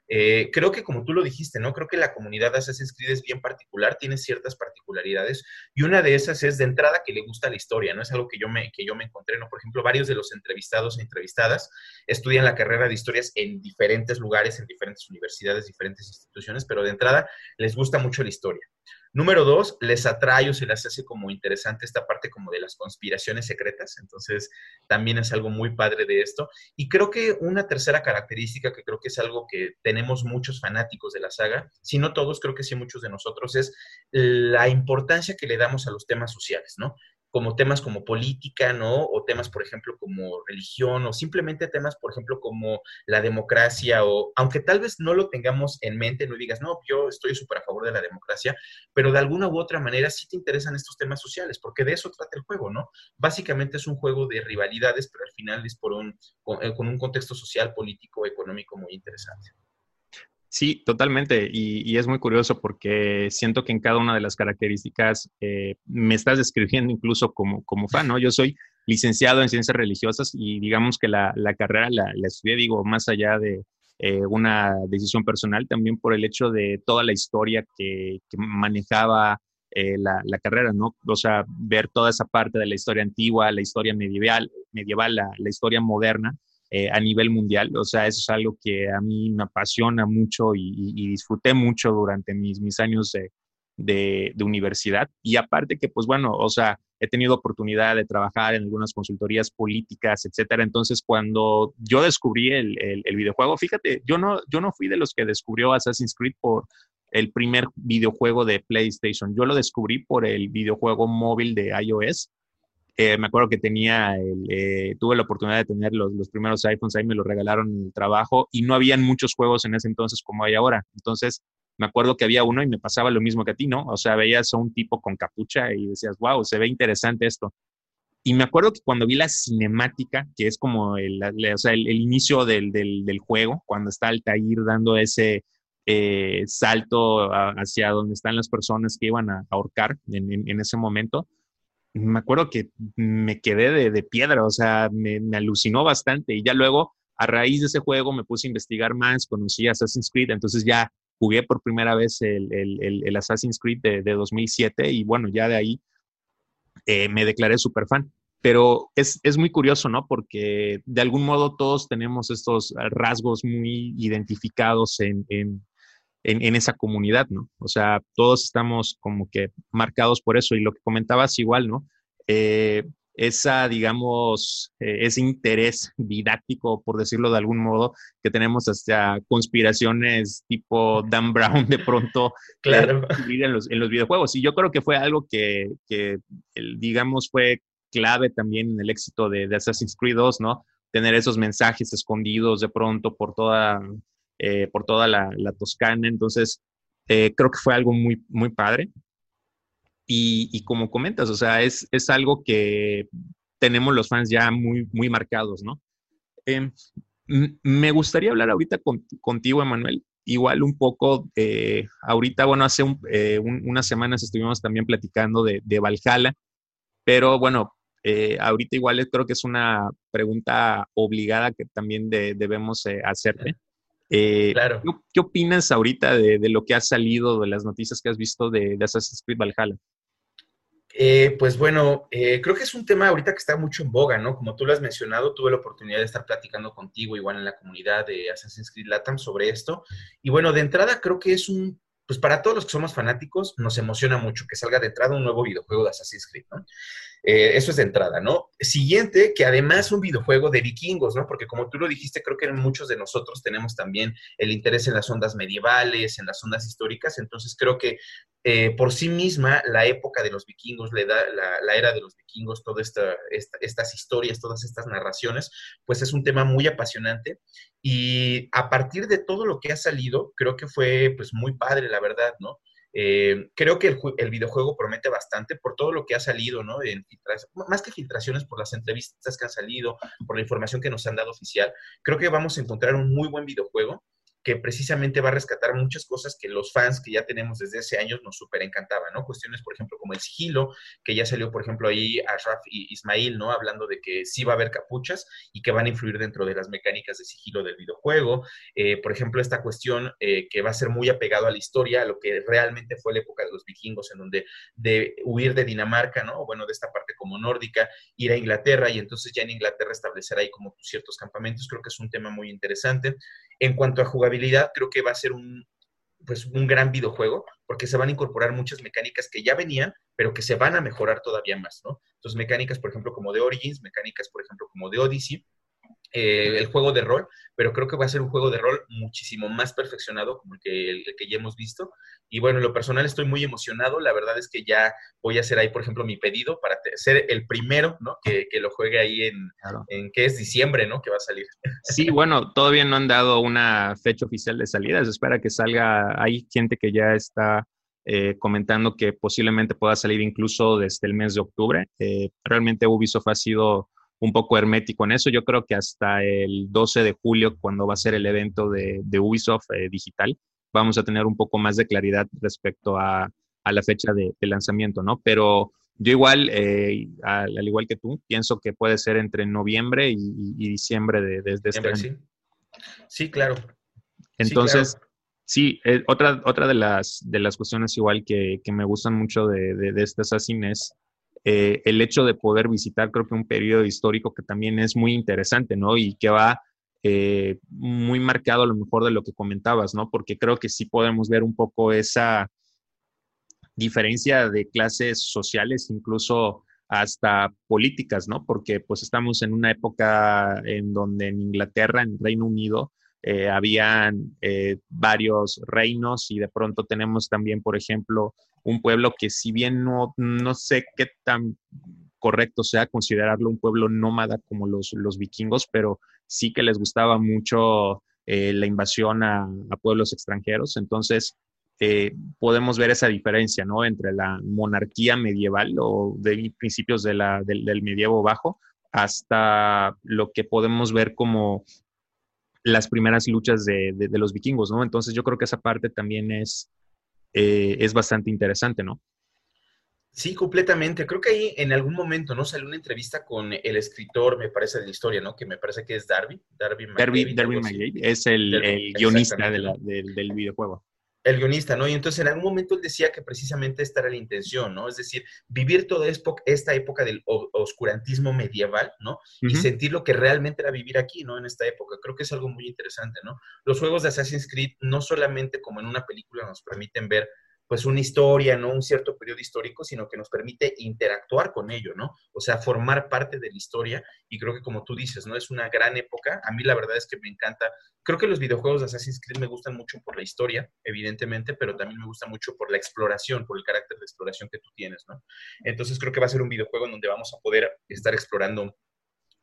Eh, creo que como tú lo dijiste, ¿no? Creo que la comunidad de Assassin's Creed es bien particular, tiene ciertas particularidades y una de esas es de entrada que le gusta la historia, ¿no? Es algo que yo me, que yo me encontré, ¿no? Por ejemplo, varios de los entrevistados e entrevistadas estudian la carrera de historias en diferentes lugares, en diferentes universidades, diferentes instituciones, pero de entrada les gusta mucho la historia. Número dos, les atrae o se les hace como interesante esta parte como de las conspiraciones secretas. Entonces, también es algo muy padre de esto. Y creo que una tercera característica que creo que es algo que tenemos muchos fanáticos de la saga, si no todos, creo que sí muchos de nosotros, es la importancia que le damos a los temas sociales, ¿no? Como temas como política, ¿no? O temas, por ejemplo, como religión, o simplemente temas, por ejemplo, como la democracia, o aunque tal vez no lo tengamos en mente, no digas, no, yo estoy súper a favor de la democracia, pero de alguna u otra manera sí te interesan estos temas sociales, porque de eso trata el juego, ¿no? Básicamente es un juego de rivalidades, pero al final es por un, con, eh, con un contexto social, político, económico muy interesante. Sí, totalmente. Y, es muy curioso porque siento que en cada una de las características eh, me estás describiendo incluso como, fan, ¿no? Yo soy licenciado en ciencias religiosas y digamos que la, carrera la, estudié, digo, más allá de eh, una decisión personal, también por el hecho de toda la historia que, manejaba eh, la, carrera, ¿no? O sea, ver toda esa parte de la historia antigua, la historia medieval, medieval la, la historia moderna eh, a nivel mundial. O sea, eso es algo que a mí me apasiona mucho y, disfruté mucho durante mis, mis años de, de, universidad. Y aparte que, pues bueno, o sea, he tenido oportunidad de trabajar en algunas consultorías políticas, etcétera. Entonces, cuando yo descubrí el, el, videojuego, fíjate, yo no, yo no fui de los que descubrió Assassin's Creed por el primer videojuego de PlayStation. Yo lo descubrí por el videojuego móvil de iOS. Eh, me acuerdo que tenía, eh, tuve la oportunidad de tener los, los, primeros iPhones, ahí me los regalaron en el trabajo y no habían muchos juegos en ese entonces como hay ahora. Entonces, me acuerdo que había uno y me pasaba lo mismo que a ti, ¿no? O sea, veías a un tipo con capucha y decías, wow, se ve interesante esto. Y me acuerdo que cuando vi la cinemática, que es como el, o sea, el, inicio del, del, del, juego, cuando está Altair dando ese eh, salto hacia donde están las personas que iban a ahorcar en, en, ese momento, me acuerdo que me quedé de, de piedra, o sea, me, me, alucinó bastante. Y ya luego, a raíz de ese juego, me puse a investigar más, conocí Assassin's Creed, entonces ya jugué por primera vez el, el, Assassin's Creed de, de, 2007 y bueno, ya de ahí eh, me declaré súper fan. Pero es, es, muy curioso, ¿no? Porque de algún modo todos tenemos estos rasgos muy identificados en, en, en, esa comunidad, ¿no? O sea, todos estamos como que marcados por eso y lo que comentabas igual, ¿no? Eh, esa, digamos, eh, ese interés didáctico, por decirlo de algún modo, que tenemos hasta conspiraciones tipo Dan Brown de pronto claro. en, los, en los videojuegos. Y yo creo que fue algo que, que digamos, fue clave también en el éxito de, Assassin's Creed 2, ¿no? Tener esos mensajes escondidos de pronto por toda, eh, por toda la, Toscana. Entonces, eh, creo que fue algo muy, muy padre. Y, como comentas, o sea, es, es, algo que tenemos los fans ya muy, muy marcados, ¿no? Em, me gustaría hablar ahorita contigo, Emanuel, igual un poco, eh, ahorita, bueno, hace eh, unas semanas estuvimos también platicando de, de Valhalla, pero bueno, eh, ahorita igual creo que es una pregunta obligada que también debemos hacerte. Claro. ¿qué, opinas ahorita de, de, lo que ha salido, de las noticias que has visto de, de Assassin's Creed Valhalla? Eh, pues bueno, eh, creo que es un tema ahorita que está mucho en boga, ¿no? Como tú lo has mencionado, tuve la oportunidad de estar platicando contigo igual en la comunidad de Assassin's Creed Latam sobre esto. Y bueno, de entrada creo que es un, pues para todos los que somos fanáticos, nos emociona mucho que salga de entrada un nuevo videojuego de Assassin's Creed, ¿no? Eh, eso es de entrada, ¿no? Siguiente, que además un videojuego de vikingos, ¿no? Porque como tú lo dijiste, creo que muchos de nosotros tenemos también el interés en las ondas medievales, en las ondas históricas, entonces creo que eh, por sí misma la época de los vikingos, la, la, era de los vikingos, todas esta, estas historias, todas estas narraciones, pues es un tema muy apasionante y a partir de todo lo que ha salido, creo que fue pues muy padre, la verdad, ¿no? Eh, creo que el, videojuego promete bastante por todo lo que ha salido, ¿no? En más que filtraciones, por las entrevistas que han salido, por la información que nos han dado oficial. Creo que vamos a encontrar un muy buen videojuego que precisamente va a rescatar muchas cosas que los fans que ya tenemos desde hace años nos súper encantaban, ¿no? Cuestiones, por ejemplo, como el sigilo, que ya salió, por ejemplo, ahí a Raf y Ismail, ¿no? Hablando de que sí va a haber capuchas y que van a influir dentro de las mecánicas de sigilo del videojuego. Eh, por ejemplo, esta cuestión eh, que va a ser muy apegado a la historia, a lo que realmente fue la época de los vikingos, en donde de huir de Dinamarca, ¿no? Bueno, de esta parte como nórdica, ir a Inglaterra y entonces ya en Inglaterra establecer ahí como ciertos campamentos, creo que es un tema muy interesante. En cuanto a jugabilidad, creo que va a ser un, pues, un gran videojuego, porque se van a incorporar muchas mecánicas que ya venían, pero que se van a mejorar todavía más, ¿no? Entonces, mecánicas, por ejemplo, como de Origins, mecánicas, por ejemplo, como de Odyssey, eh, el juego de rol, pero creo que va a ser un juego de rol muchísimo más perfeccionado como el que, el, que ya hemos visto. Y bueno, en lo personal estoy muy emocionado. La verdad es que ya voy a hacer ahí, por ejemplo, mi pedido para ser el primero, ¿no? Que, que lo juegue ahí en, en que es diciembre, ¿no? Que va a salir. Sí, bueno, todavía no han dado una fecha oficial de salida. Se espera que salga. Hay gente que ya está eh, comentando que posiblemente pueda salir incluso desde el mes de octubre. Eh, realmente Ubisoft ha sido un poco hermético en eso. Yo creo que hasta el 12 de julio, cuando va a ser el evento de, Ubisoft eh, digital, vamos a tener un poco más de claridad respecto a, la fecha de, lanzamiento, ¿no? Pero yo igual, eh, al, igual que tú, pienso que puede ser entre noviembre y, diciembre de, este año. Sí. sí, claro. Entonces, sí, eh, otra, otra de, las, de las cuestiones igual que, que me gustan mucho de, de, este Assassin es eh, el hecho de poder visitar, creo que un periodo histórico que también es muy interesante, ¿no? Y que va eh, muy marcado a lo mejor de lo que comentabas, ¿no? Porque creo que sí podemos ver un poco esa diferencia de clases sociales, incluso hasta políticas, ¿no? Porque pues estamos en una época en donde en Inglaterra, en Reino Unido, eh, habían eh, varios reinos y de pronto tenemos también, por ejemplo, un pueblo que si bien no, no sé qué tan correcto sea considerarlo un pueblo nómada como los, los vikingos, pero sí que les gustaba mucho eh, la invasión a, pueblos extranjeros. Entonces, podemos ver esa diferencia, ¿no? Entre la monarquía medieval o de principios de la, del, medievo bajo hasta lo que podemos ver como las primeras luchas de, los vikingos, ¿no? Entonces yo creo que esa parte también es, eh, es bastante interesante, ¿no? Sí, completamente. Creo que ahí en algún momento, ¿no? Salió una entrevista con el escritor, me parece, de la historia, ¿no? Que me parece que es Darby. Darby McGavin. Darby, es el, guionista del videojuego el guionista, ¿no? Y entonces en algún momento él decía que precisamente esta era la intención, ¿no? Es decir, vivir toda esta época del oscurantismo medieval, ¿no? Y sentir lo que realmente era vivir aquí, ¿no? En esta época. Creo que es algo muy interesante, ¿no? Los juegos de Assassin's Creed no solamente como en una película nos permiten ver pues una historia, no un cierto periodo histórico, sino que nos permite interactuar con ello, ¿no? O sea, formar parte de la historia y creo que como tú dices, ¿no? Es una gran época. A mí la verdad es que me encanta. Creo que los videojuegos de Assassin's Creed me gustan mucho por la historia, evidentemente, pero también me gusta mucho por la exploración, por el carácter de exploración que tú tienes, ¿no? Entonces creo que va a ser un videojuego en donde vamos a poder estar explorando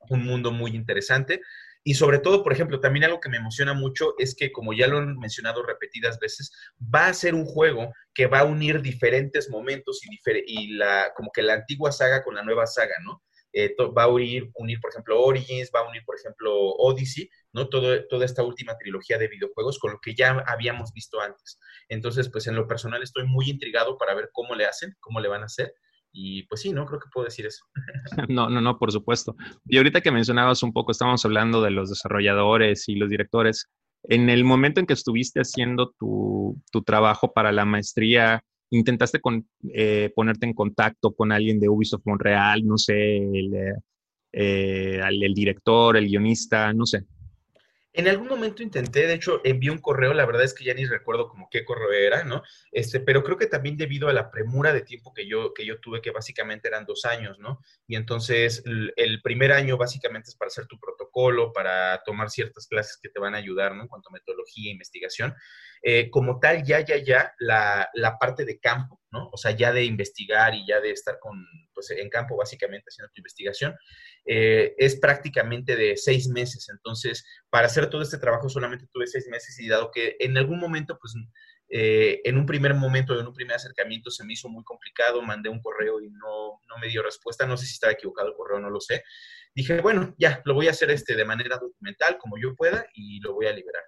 un mundo muy interesante. Y sobre todo, por ejemplo, también algo que me emociona mucho es que, como ya lo han mencionado repetidas veces, va a ser un juego que va a unir diferentes momentos y, la, como que la antigua saga con la nueva saga, ¿no? Eh, va a unir, unir, por ejemplo, Origins, va a unir, por ejemplo, Odyssey, ¿no? Todo, toda esta última trilogía de videojuegos con lo que ya habíamos visto antes. Entonces, pues en lo personal estoy muy intrigado para ver cómo le hacen, cómo le van a hacer. Y pues sí, ¿no? Creo que puedo decir eso. No, no, no, por supuesto. Y ahorita que mencionabas un poco, estábamos hablando de los desarrolladores y los directores. En el momento en que estuviste haciendo tu, trabajo para la maestría, ¿intentaste con, eh, ponerte en contacto con alguien de Ubisoft Montreal? No sé, el, eh, el director, el guionista, no sé. En algún momento intenté, de hecho, envié un correo, la verdad es que ya ni recuerdo como qué correo era, ¿no? Este, pero creo que también debido a la premura de tiempo que yo, que yo tuve, que básicamente eran dos años, ¿no? Y entonces el, primer año básicamente es para hacer tu protocolo, para tomar ciertas clases que te van a ayudar, ¿no? En cuanto a metodología e investigación. Eh, como tal, ya, ya, ya, la, la parte de campo, ¿no? O sea, ya de investigar y ya de estar con, pues, en campo básicamente haciendo tu investigación, eh, es prácticamente de seis meses. Entonces, para hacer todo este trabajo solamente tuve seis meses y dado que en algún momento, pues, eh, en un primer momento, en un primer acercamiento se me hizo muy complicado, mandé un correo y no, no me dio respuesta, no sé si estaba equivocado el correo, no lo sé. Dije, bueno, ya, lo voy a hacer este de manera documental, como yo pueda, y lo voy a liberar.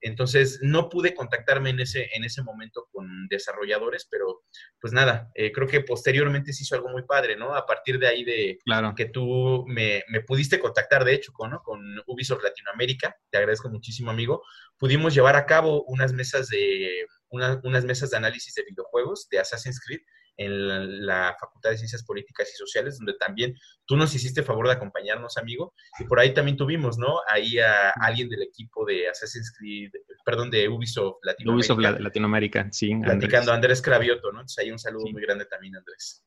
Entonces, no pude contactarme en ese, en ese momento con desarrolladores, pero pues nada, eh, creo que posteriormente se hizo algo muy padre, ¿no? A partir de ahí de claro. que tú me, pudiste contactar, de hecho, con, con Ubisoft Latinoamérica, te agradezco muchísimo, amigo, pudimos llevar a cabo unas mesas de, unas mesas de análisis de videojuegos de Assassin's Creed en la, Facultad de Ciencias Políticas y Sociales, donde también tú nos hiciste favor de acompañarnos, amigo, y por ahí también tuvimos, ¿no? Ahí a alguien del equipo de Assassin's Creed, perdón, de Ubisoft Latinoamérica. Ubisoft Latinoamérica, sí. Platicando, Andrés, Andrés Cravioto, ¿no? Entonces ahí un saludo muy grande también, Andrés.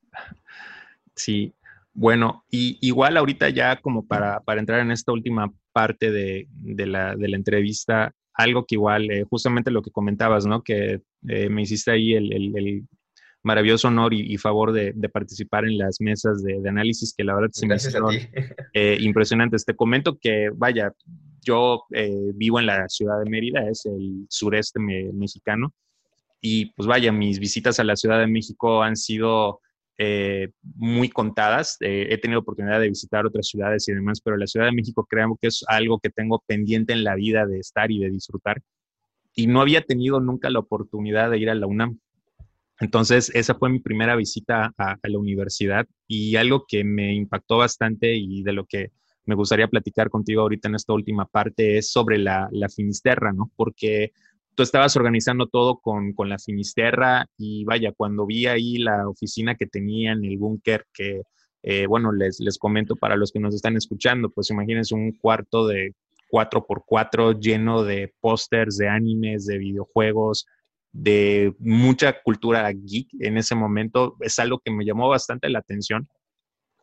Sí, bueno, y igual ahorita ya como para, para entrar en esta última parte de, de, la, de la, entrevista, algo que igual, eh, justamente lo que comentabas, ¿no? Que eh, me hiciste ahí el, el, maravilloso honor y, favor de, participar en las mesas de, análisis que la verdad se me hicieron eh, impresionantes. Te comento que, vaya, yo eh, vivo en la ciudad de Mérida, es el sureste mexicano, y pues vaya, mis visitas a la Ciudad de México han sido eh, muy contadas. he tenido oportunidad de visitar otras ciudades y demás, pero la Ciudad de México creo que es algo que tengo pendiente en la vida de estar y de disfrutar. Y no había tenido nunca la oportunidad de ir a la UNAM. Entonces, esa fue mi primera visita a, la universidad y algo que me impactó bastante y de lo que me gustaría platicar contigo ahorita en esta última parte es sobre la, Finisterra, ¿no? Porque tú estabas organizando todo con, la Finisterra y vaya, cuando vi ahí la oficina que tenían, el búnker que, eh, bueno, les, les comento para los que nos están escuchando, pues imagínense un cuarto de 4x4 lleno de pósters de animes, de videojuegos, de mucha cultura geek en ese momento. Es algo que me llamó bastante la atención.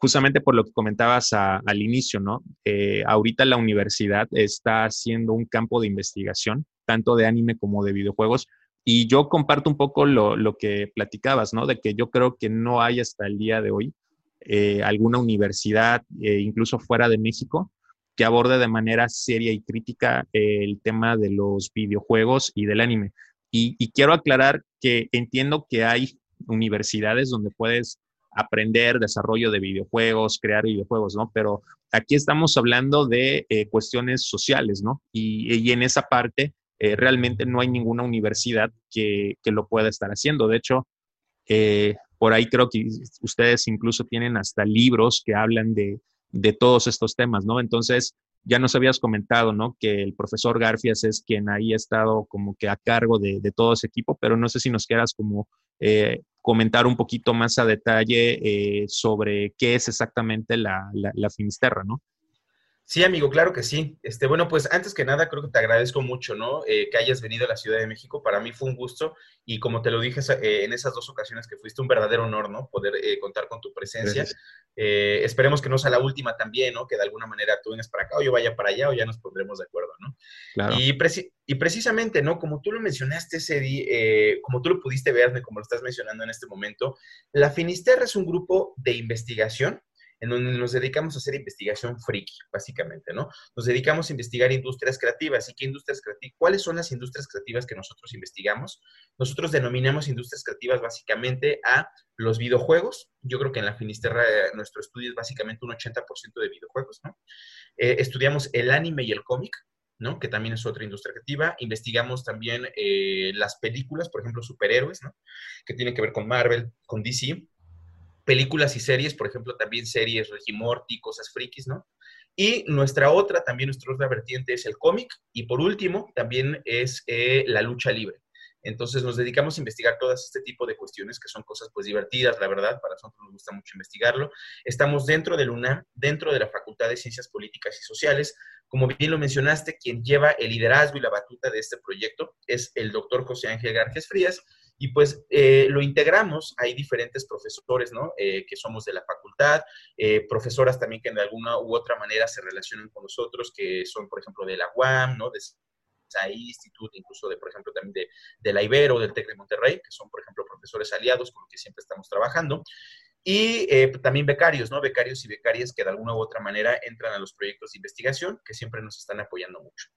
justamente por lo que comentabas al inicio, ¿no? Eh, ahorita la universidad está haciendo un campo de investigación, tanto de anime como de videojuegos, y yo comparto un poco lo, que platicabas, ¿no? De que yo creo que no hay hasta el día de hoy eh, alguna universidad, eh, incluso fuera de México, que aborde de manera seria y crítica el tema de los videojuegos y del anime. Y quiero aclarar que entiendo que hay universidades donde puedes aprender desarrollo de videojuegos, crear videojuegos, ¿no? Pero aquí estamos hablando de eh, cuestiones sociales, ¿no? Y, en esa parte eh, realmente no hay ninguna universidad que, lo pueda estar haciendo. De hecho, eh, por ahí creo que ustedes incluso tienen hasta libros que hablan de, todos estos temas, ¿no? Entonces, ya nos habías comentado, ¿no? Que el profesor Garfias es quien ahí ha estado como que a cargo de, todo ese equipo, pero no sé si nos quieras como comentar un poquito más a detalle eh, sobre qué es exactamente la, la, Finisterra, ¿no? Sí, amigo, claro que sí. Este, bueno, pues antes que nada, creo que te agradezco mucho, ¿no? Eh, que hayas venido a la Ciudad de México. Para mí fue un gusto y como te lo dije eh, en esas dos ocasiones que fuiste, un verdadero honor, ¿no? Poder contar con tu presencia. esperemos que no sea la última también, ¿no? Que de alguna manera tú vengas para acá o yo vaya para allá o ya nos pondremos de acuerdo, ¿no? Claro. Y, y precisamente, ¿no? Como tú lo mencionaste ese día, como tú lo pudiste ver, como lo estás mencionando en este momento, la Finisterra es un grupo de investigación en donde nos dedicamos a hacer investigación friki, básicamente, ¿no? Nos dedicamos a investigar industrias creativas. ¿Y qué industrias creativas? ¿Cuáles son las industrias creativas que nosotros investigamos? Nosotros denominamos industrias creativas básicamente a los videojuegos. Yo creo que en la Finisterra eh, nuestro estudio es básicamente un 80% de videojuegos, ¿no? Eh, estudiamos el anime y el cómic, ¿no? Que también es otra industria creativa. Investigamos también eh, las películas, por ejemplo, superhéroes, ¿no? Que tienen que ver con Marvel, con DC películas y series, por ejemplo, también series Regimorti, cosas frikis, ¿no? Y nuestra otra, también nuestra otra vertiente es el cómic. Y por último, también es eh, la lucha libre. Entonces nos dedicamos a investigar todas este tipo de cuestiones que son cosas pues divertidas, la verdad, para nosotros nos gusta mucho investigarlo. Estamos dentro del UNAM, dentro de la Facultad de Ciencias Políticas y Sociales. Como bien lo mencionaste, quien lleva el liderazgo y la batuta de este proyecto es el doctor José Ángel Garcés Frías, y pues eh, lo integramos, hay diferentes profesores, ¿no? Eh, que somos de la facultad, eh, profesoras también que de alguna u otra manera se relacionan con nosotros, que son, por ejemplo, de la UAM, ¿no? De SAI Instituto, incluso de, por ejemplo, también de, de la Ibero, del TEC de Monterrey, que son, por ejemplo, profesores aliados con los que siempre estamos trabajando. Y también becarios, ¿no? Becarios y becarias que de alguna u otra manera entran a los proyectos de investigación, que siempre nos están apoyando mucho.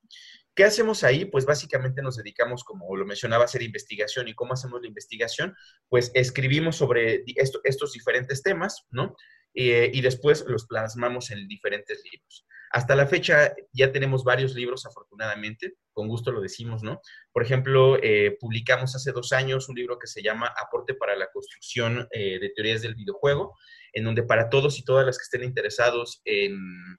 ¿Qué hacemos ahí? Pues básicamente nos dedicamos, como lo mencionaba, a hacer investigación. ¿Y cómo hacemos la investigación? Pues escribimos sobre estos diferentes temas, ¿no? Eh, y después los plasmamos en diferentes libros. Hasta la fecha ya tenemos varios libros, afortunadamente, con gusto lo decimos, ¿no? Por ejemplo, eh, publicamos hace dos años un libro que se llama Aporte para la construcción eh, de teorías del videojuego, en donde para todos y todas las que estén interesados en,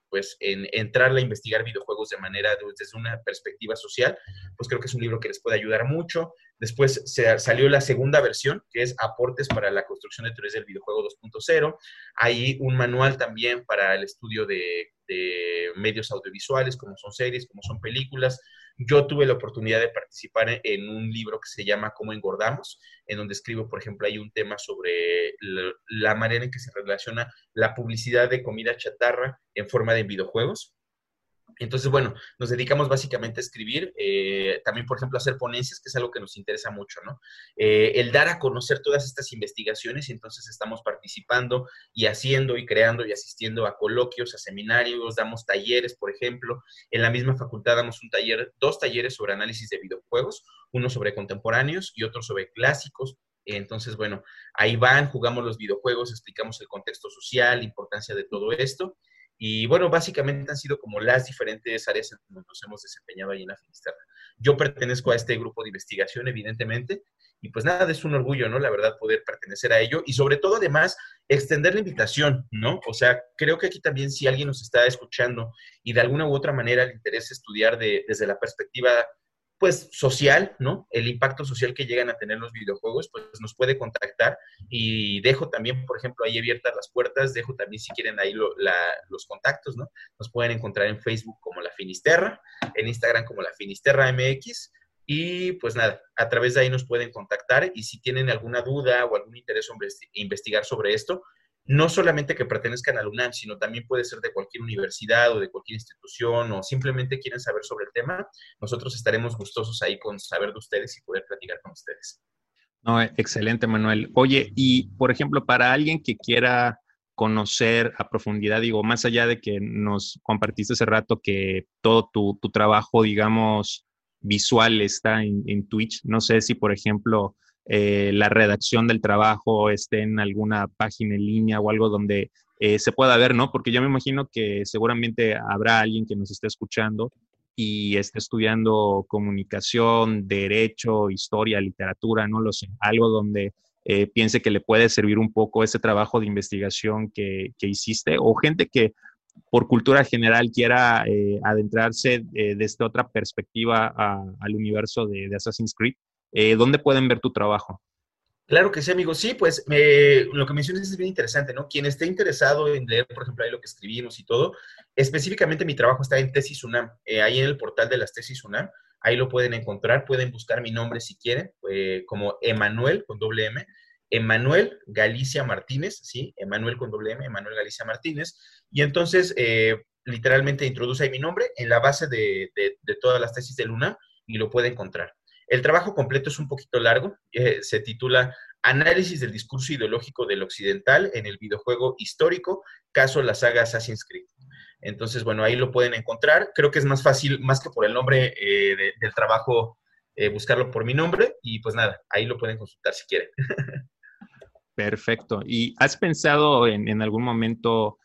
pues, en entrar a investigar videojuegos de manera, desde una perspectiva social, pues creo que es un libro que les puede ayudar mucho. Después se, salió la segunda versión, que es Aportes para la construcción de teorías del videojuego 2.0. Hay un manual también para el estudio de, de medios audiovisuales, como son series, como son películas, yo tuve la oportunidad de participar en un libro que se llama Cómo engordamos, en donde escribo, por ejemplo, hay un tema sobre la manera en que se relaciona la publicidad de comida chatarra en forma de videojuegos. Entonces, bueno, nos dedicamos básicamente a escribir, eh, también, por ejemplo, a hacer ponencias, que es algo que nos interesa mucho, ¿no? Eh, el dar a conocer todas estas investigaciones, y entonces estamos participando y haciendo y creando y asistiendo a coloquios, a seminarios, damos talleres, por ejemplo. En la misma facultad damos un taller, dos talleres sobre análisis de videojuegos, uno sobre contemporáneos y otro sobre clásicos. Entonces, bueno, ahí van, jugamos los videojuegos, explicamos el contexto social, la importancia de todo esto. Y bueno, básicamente han sido como las diferentes áreas en donde nos hemos desempeñado ahí en la Finisterra. Yo pertenezco a este grupo de investigación, evidentemente, y pues nada, es un orgullo, ¿no? La verdad, poder pertenecer a ello y sobre todo, además, extender la invitación, ¿no? O sea, creo que aquí también si alguien nos está escuchando y de alguna u otra manera le interesa estudiar de, desde la perspectiva pues social, ¿no? El impacto social que llegan a tener los videojuegos, pues nos puede contactar y dejo también, por ejemplo, ahí abiertas las puertas, dejo también si quieren ahí los contactos, ¿no? Nos pueden encontrar en Facebook como La Finisterra, en Instagram como La Finisterra MX y pues nada, a través de ahí nos pueden contactar y si tienen alguna duda o algún interés en investigar sobre esto, no solamente que pertenezcan a la UNAM, sino también puede ser de cualquier universidad o de cualquier institución o simplemente quieren saber sobre el tema, nosotros estaremos gustosos ahí con saber de ustedes y poder platicar con ustedes. No, excelente, Manuel. Oye, y por ejemplo, para alguien que quiera conocer a profundidad, digo, más allá de que nos compartiste hace rato que todo tu, trabajo, digamos, visual está en, Twitch, no sé si, por ejemplo, eh, la redacción del trabajo esté en alguna página en línea o algo donde eh, se pueda ver, ¿no? Porque yo me imagino que seguramente habrá alguien que nos esté escuchando y esté estudiando comunicación, derecho, historia, literatura, no lo sé, algo donde eh, piense que le puede servir un poco ese trabajo de investigación que, hiciste, o gente que por cultura general quiera eh, adentrarse eh, desde otra perspectiva al universo de, Assassin's Creed, ¿dónde pueden ver tu trabajo? Claro que sí, amigo. Sí, pues lo que mencionas es bien interesante, ¿no? Quien esté interesado en leer, por ejemplo, ahí lo que escribimos y todo, específicamente mi trabajo está en Tesis UNAM, ahí en el portal de las Tesis UNAM. Ahí lo pueden encontrar, pueden buscar mi nombre si quieren, eh, como Emanuel con doble M, Emanuel Galicia Martínez, ¿sí? Emanuel con doble M, Emanuel Galicia Martínez. Y entonces, eh, literalmente introduce ahí mi nombre en la base de, todas las tesis de Luna y lo puede encontrar. El trabajo completo es un poquito largo, eh, se titula Análisis del discurso ideológico del occidental en el videojuego histórico, caso la saga Assassin's Creed. Entonces, bueno, ahí lo pueden encontrar. Creo que es más fácil, más que por el nombre eh, del trabajo, eh, buscarlo por mi nombre. Y pues nada, ahí lo pueden consultar si quieren. Perfecto. ¿Y has pensado en, algún momento,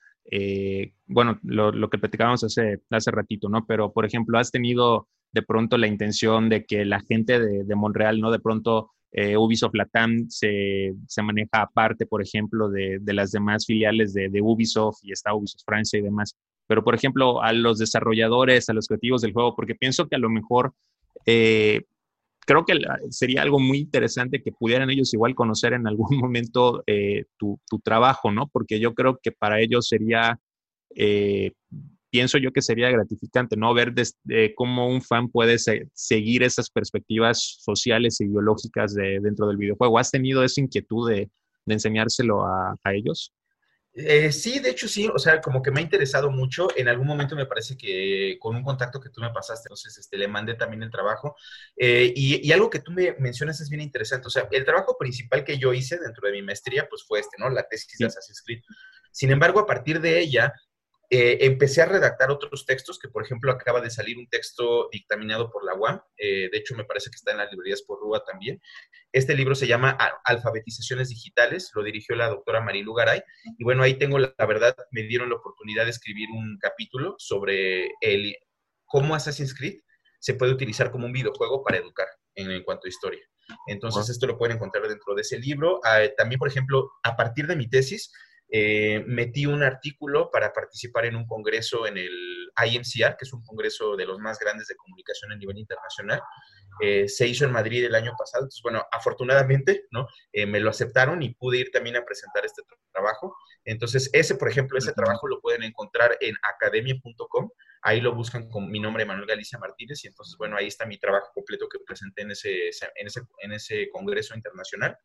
bueno, lo, que platicábamos hace, hace ratito, ¿no? Pero, por ejemplo, ¿has tenido de pronto la intención de que la gente de, de Monreal, ¿no? De pronto Ubisoft Latam se, se, maneja aparte, por ejemplo, de, de las demás filiales de, de, Ubisoft y está Ubisoft Francia y demás pero por ejemplo a los desarrolladores, a los creativos del juego, porque pienso que a lo mejor eh, creo que sería algo muy interesante que pudieran ellos igual conocer en algún momento eh, tu, trabajo, ¿no? Porque yo creo que para ellos sería, eh, pienso yo que sería gratificante, ¿no? Ver cómo un fan puede seguir esas perspectivas sociales e ideológicas de, dentro del videojuego. ¿Has tenido esa inquietud de, enseñárselo a ellos? Eh, sí, de hecho sí, o sea, como que me ha interesado mucho. En algún momento me parece que con un contacto que tú me pasaste, entonces este, le mandé también el trabajo. Eh, y, algo que tú me mencionas es bien interesante. O sea, el trabajo principal que yo hice dentro de mi maestría, pues fue este, ¿no? La tesis de Assassin's Creed. Sin embargo, a partir de ella, eh, empecé a redactar otros textos, que por ejemplo acaba de salir un texto dictaminado por la UAM, eh, de hecho me parece que está en las librerías por Rúa también. Este libro se llama Alfabetizaciones Digitales, lo dirigió la doctora Marilu Garay, y bueno, ahí tengo la, verdad, me dieron la oportunidad de escribir un capítulo sobre el, cómo Assassin's Creed se puede utilizar como un videojuego para educar en, cuanto a historia. Entonces, esto lo pueden encontrar dentro de ese libro. Ah, también, por ejemplo, a partir de mi tesis, eh, metí un artículo para participar en un congreso en el IMCR, que es un congreso de los más grandes de comunicación a nivel internacional. Eh, se hizo en Madrid el año pasado. Entonces, bueno, afortunadamente, ¿no? Eh, me lo aceptaron y pude ir también a presentar este trabajo. Entonces, ese, por ejemplo, ese trabajo lo pueden encontrar en academia.com. Ahí lo buscan con mi nombre, Manuel Galicia Martínez. Y entonces, bueno, ahí está mi trabajo completo que presenté en ese, en ese, en ese congreso internacional.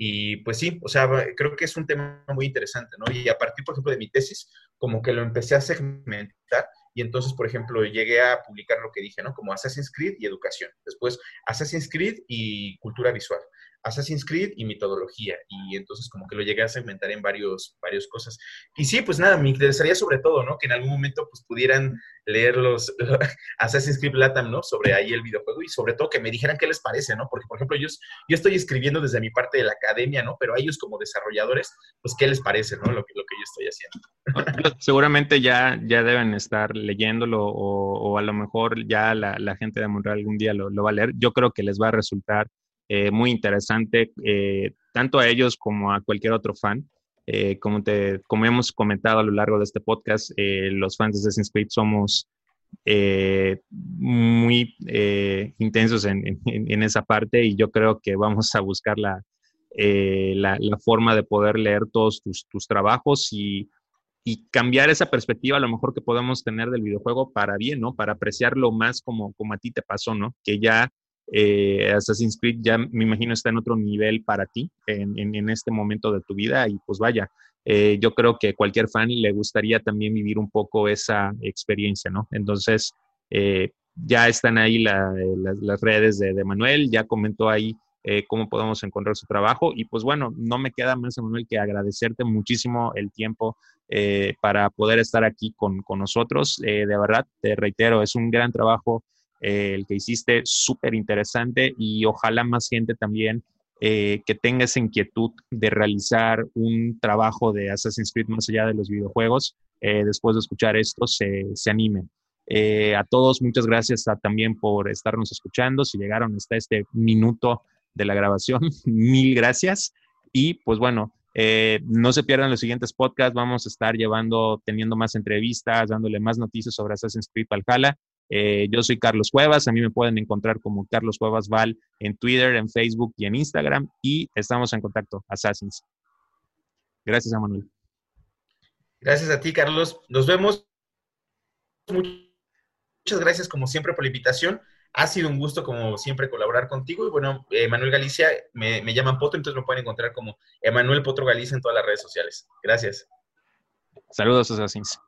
Y pues sí, o sea, creo que es un tema muy interesante, ¿no? Y a partir, por ejemplo, de mi tesis, como que lo empecé a segmentar y entonces, por ejemplo, llegué a publicar lo que dije, ¿no? Como Assassin's Creed y educación. Después, Assassin's Creed y cultura visual. Assassin's Creed y metodología. Y entonces como que lo llegué a segmentar en varios, varios cosas. Y sí, pues nada, me interesaría sobre todo, ¿no? Que en algún momento pues pudieran leer los, Assassin's Creed Latam, ¿no? Sobre ahí el videojuego y sobre todo que me dijeran qué les parece, ¿no? Porque, por ejemplo, yo, yo estoy escribiendo desde mi parte de la academia, ¿no? Pero a ellos como desarrolladores, pues qué les parece, ¿no? Lo que, lo que yo estoy haciendo. Seguramente ya, ya deben estar leyéndolo o, a lo mejor ya la, gente de Monreal algún día lo va a leer. Yo creo que les va a resultar eh, muy interesante, eh, tanto a ellos como a cualquier otro fan. Eh, como, te, como hemos comentado a lo largo de este podcast, los fans de Assassin's Creed somos muy intensos en, en, esa parte y yo creo que vamos a buscar la, la, la forma de poder leer todos tus, tus trabajos y, y, cambiar esa perspectiva a lo mejor que podemos tener del videojuego para bien, ¿no? Para apreciarlo más como, como a ti te pasó, ¿no? Que ya eh, Assassin's Creed ya me imagino está en otro nivel para ti en, este momento de tu vida y pues vaya, eh, yo creo que cualquier fan le gustaría también vivir un poco esa experiencia, ¿no? Entonces, eh, ya están ahí las redes de, Manuel, ya comentó ahí eh, cómo podemos encontrar su trabajo y pues bueno, no me queda más, Manuel, que agradecerte muchísimo el tiempo para poder estar aquí con, con nosotros. de verdad, te reitero, es un gran trabajo el que hiciste, súper interesante y ojalá más gente también eh, que tenga esa inquietud de realizar un trabajo de Assassin's Creed más allá de los videojuegos, eh, después de escuchar esto, se, se animen. Eh, a todos, muchas gracias también por estarnos escuchando. Si llegaron hasta este minuto de la grabación, mil gracias. Y pues bueno, no se pierdan los siguientes podcasts. Vamos a estar llevando, teniendo más entrevistas, dándole más noticias sobre Assassin's Creed Valhalla. Eh, yo soy Carlos Cuevas, a mí me pueden encontrar como Carlos Cuevas Val en Twitter, en Facebook y en Instagram y estamos en contacto, Assassins. Gracias, Manuel. Gracias a ti, Carlos. Nos vemos. Muchas gracias, como siempre, por la invitación. Ha sido un gusto, como siempre, colaborar contigo. Y bueno, Emanuel Galicia, me, me llaman Potro, entonces me pueden encontrar como Emanuel Potro Galicia en todas las redes sociales. Gracias. Saludos, Assassins.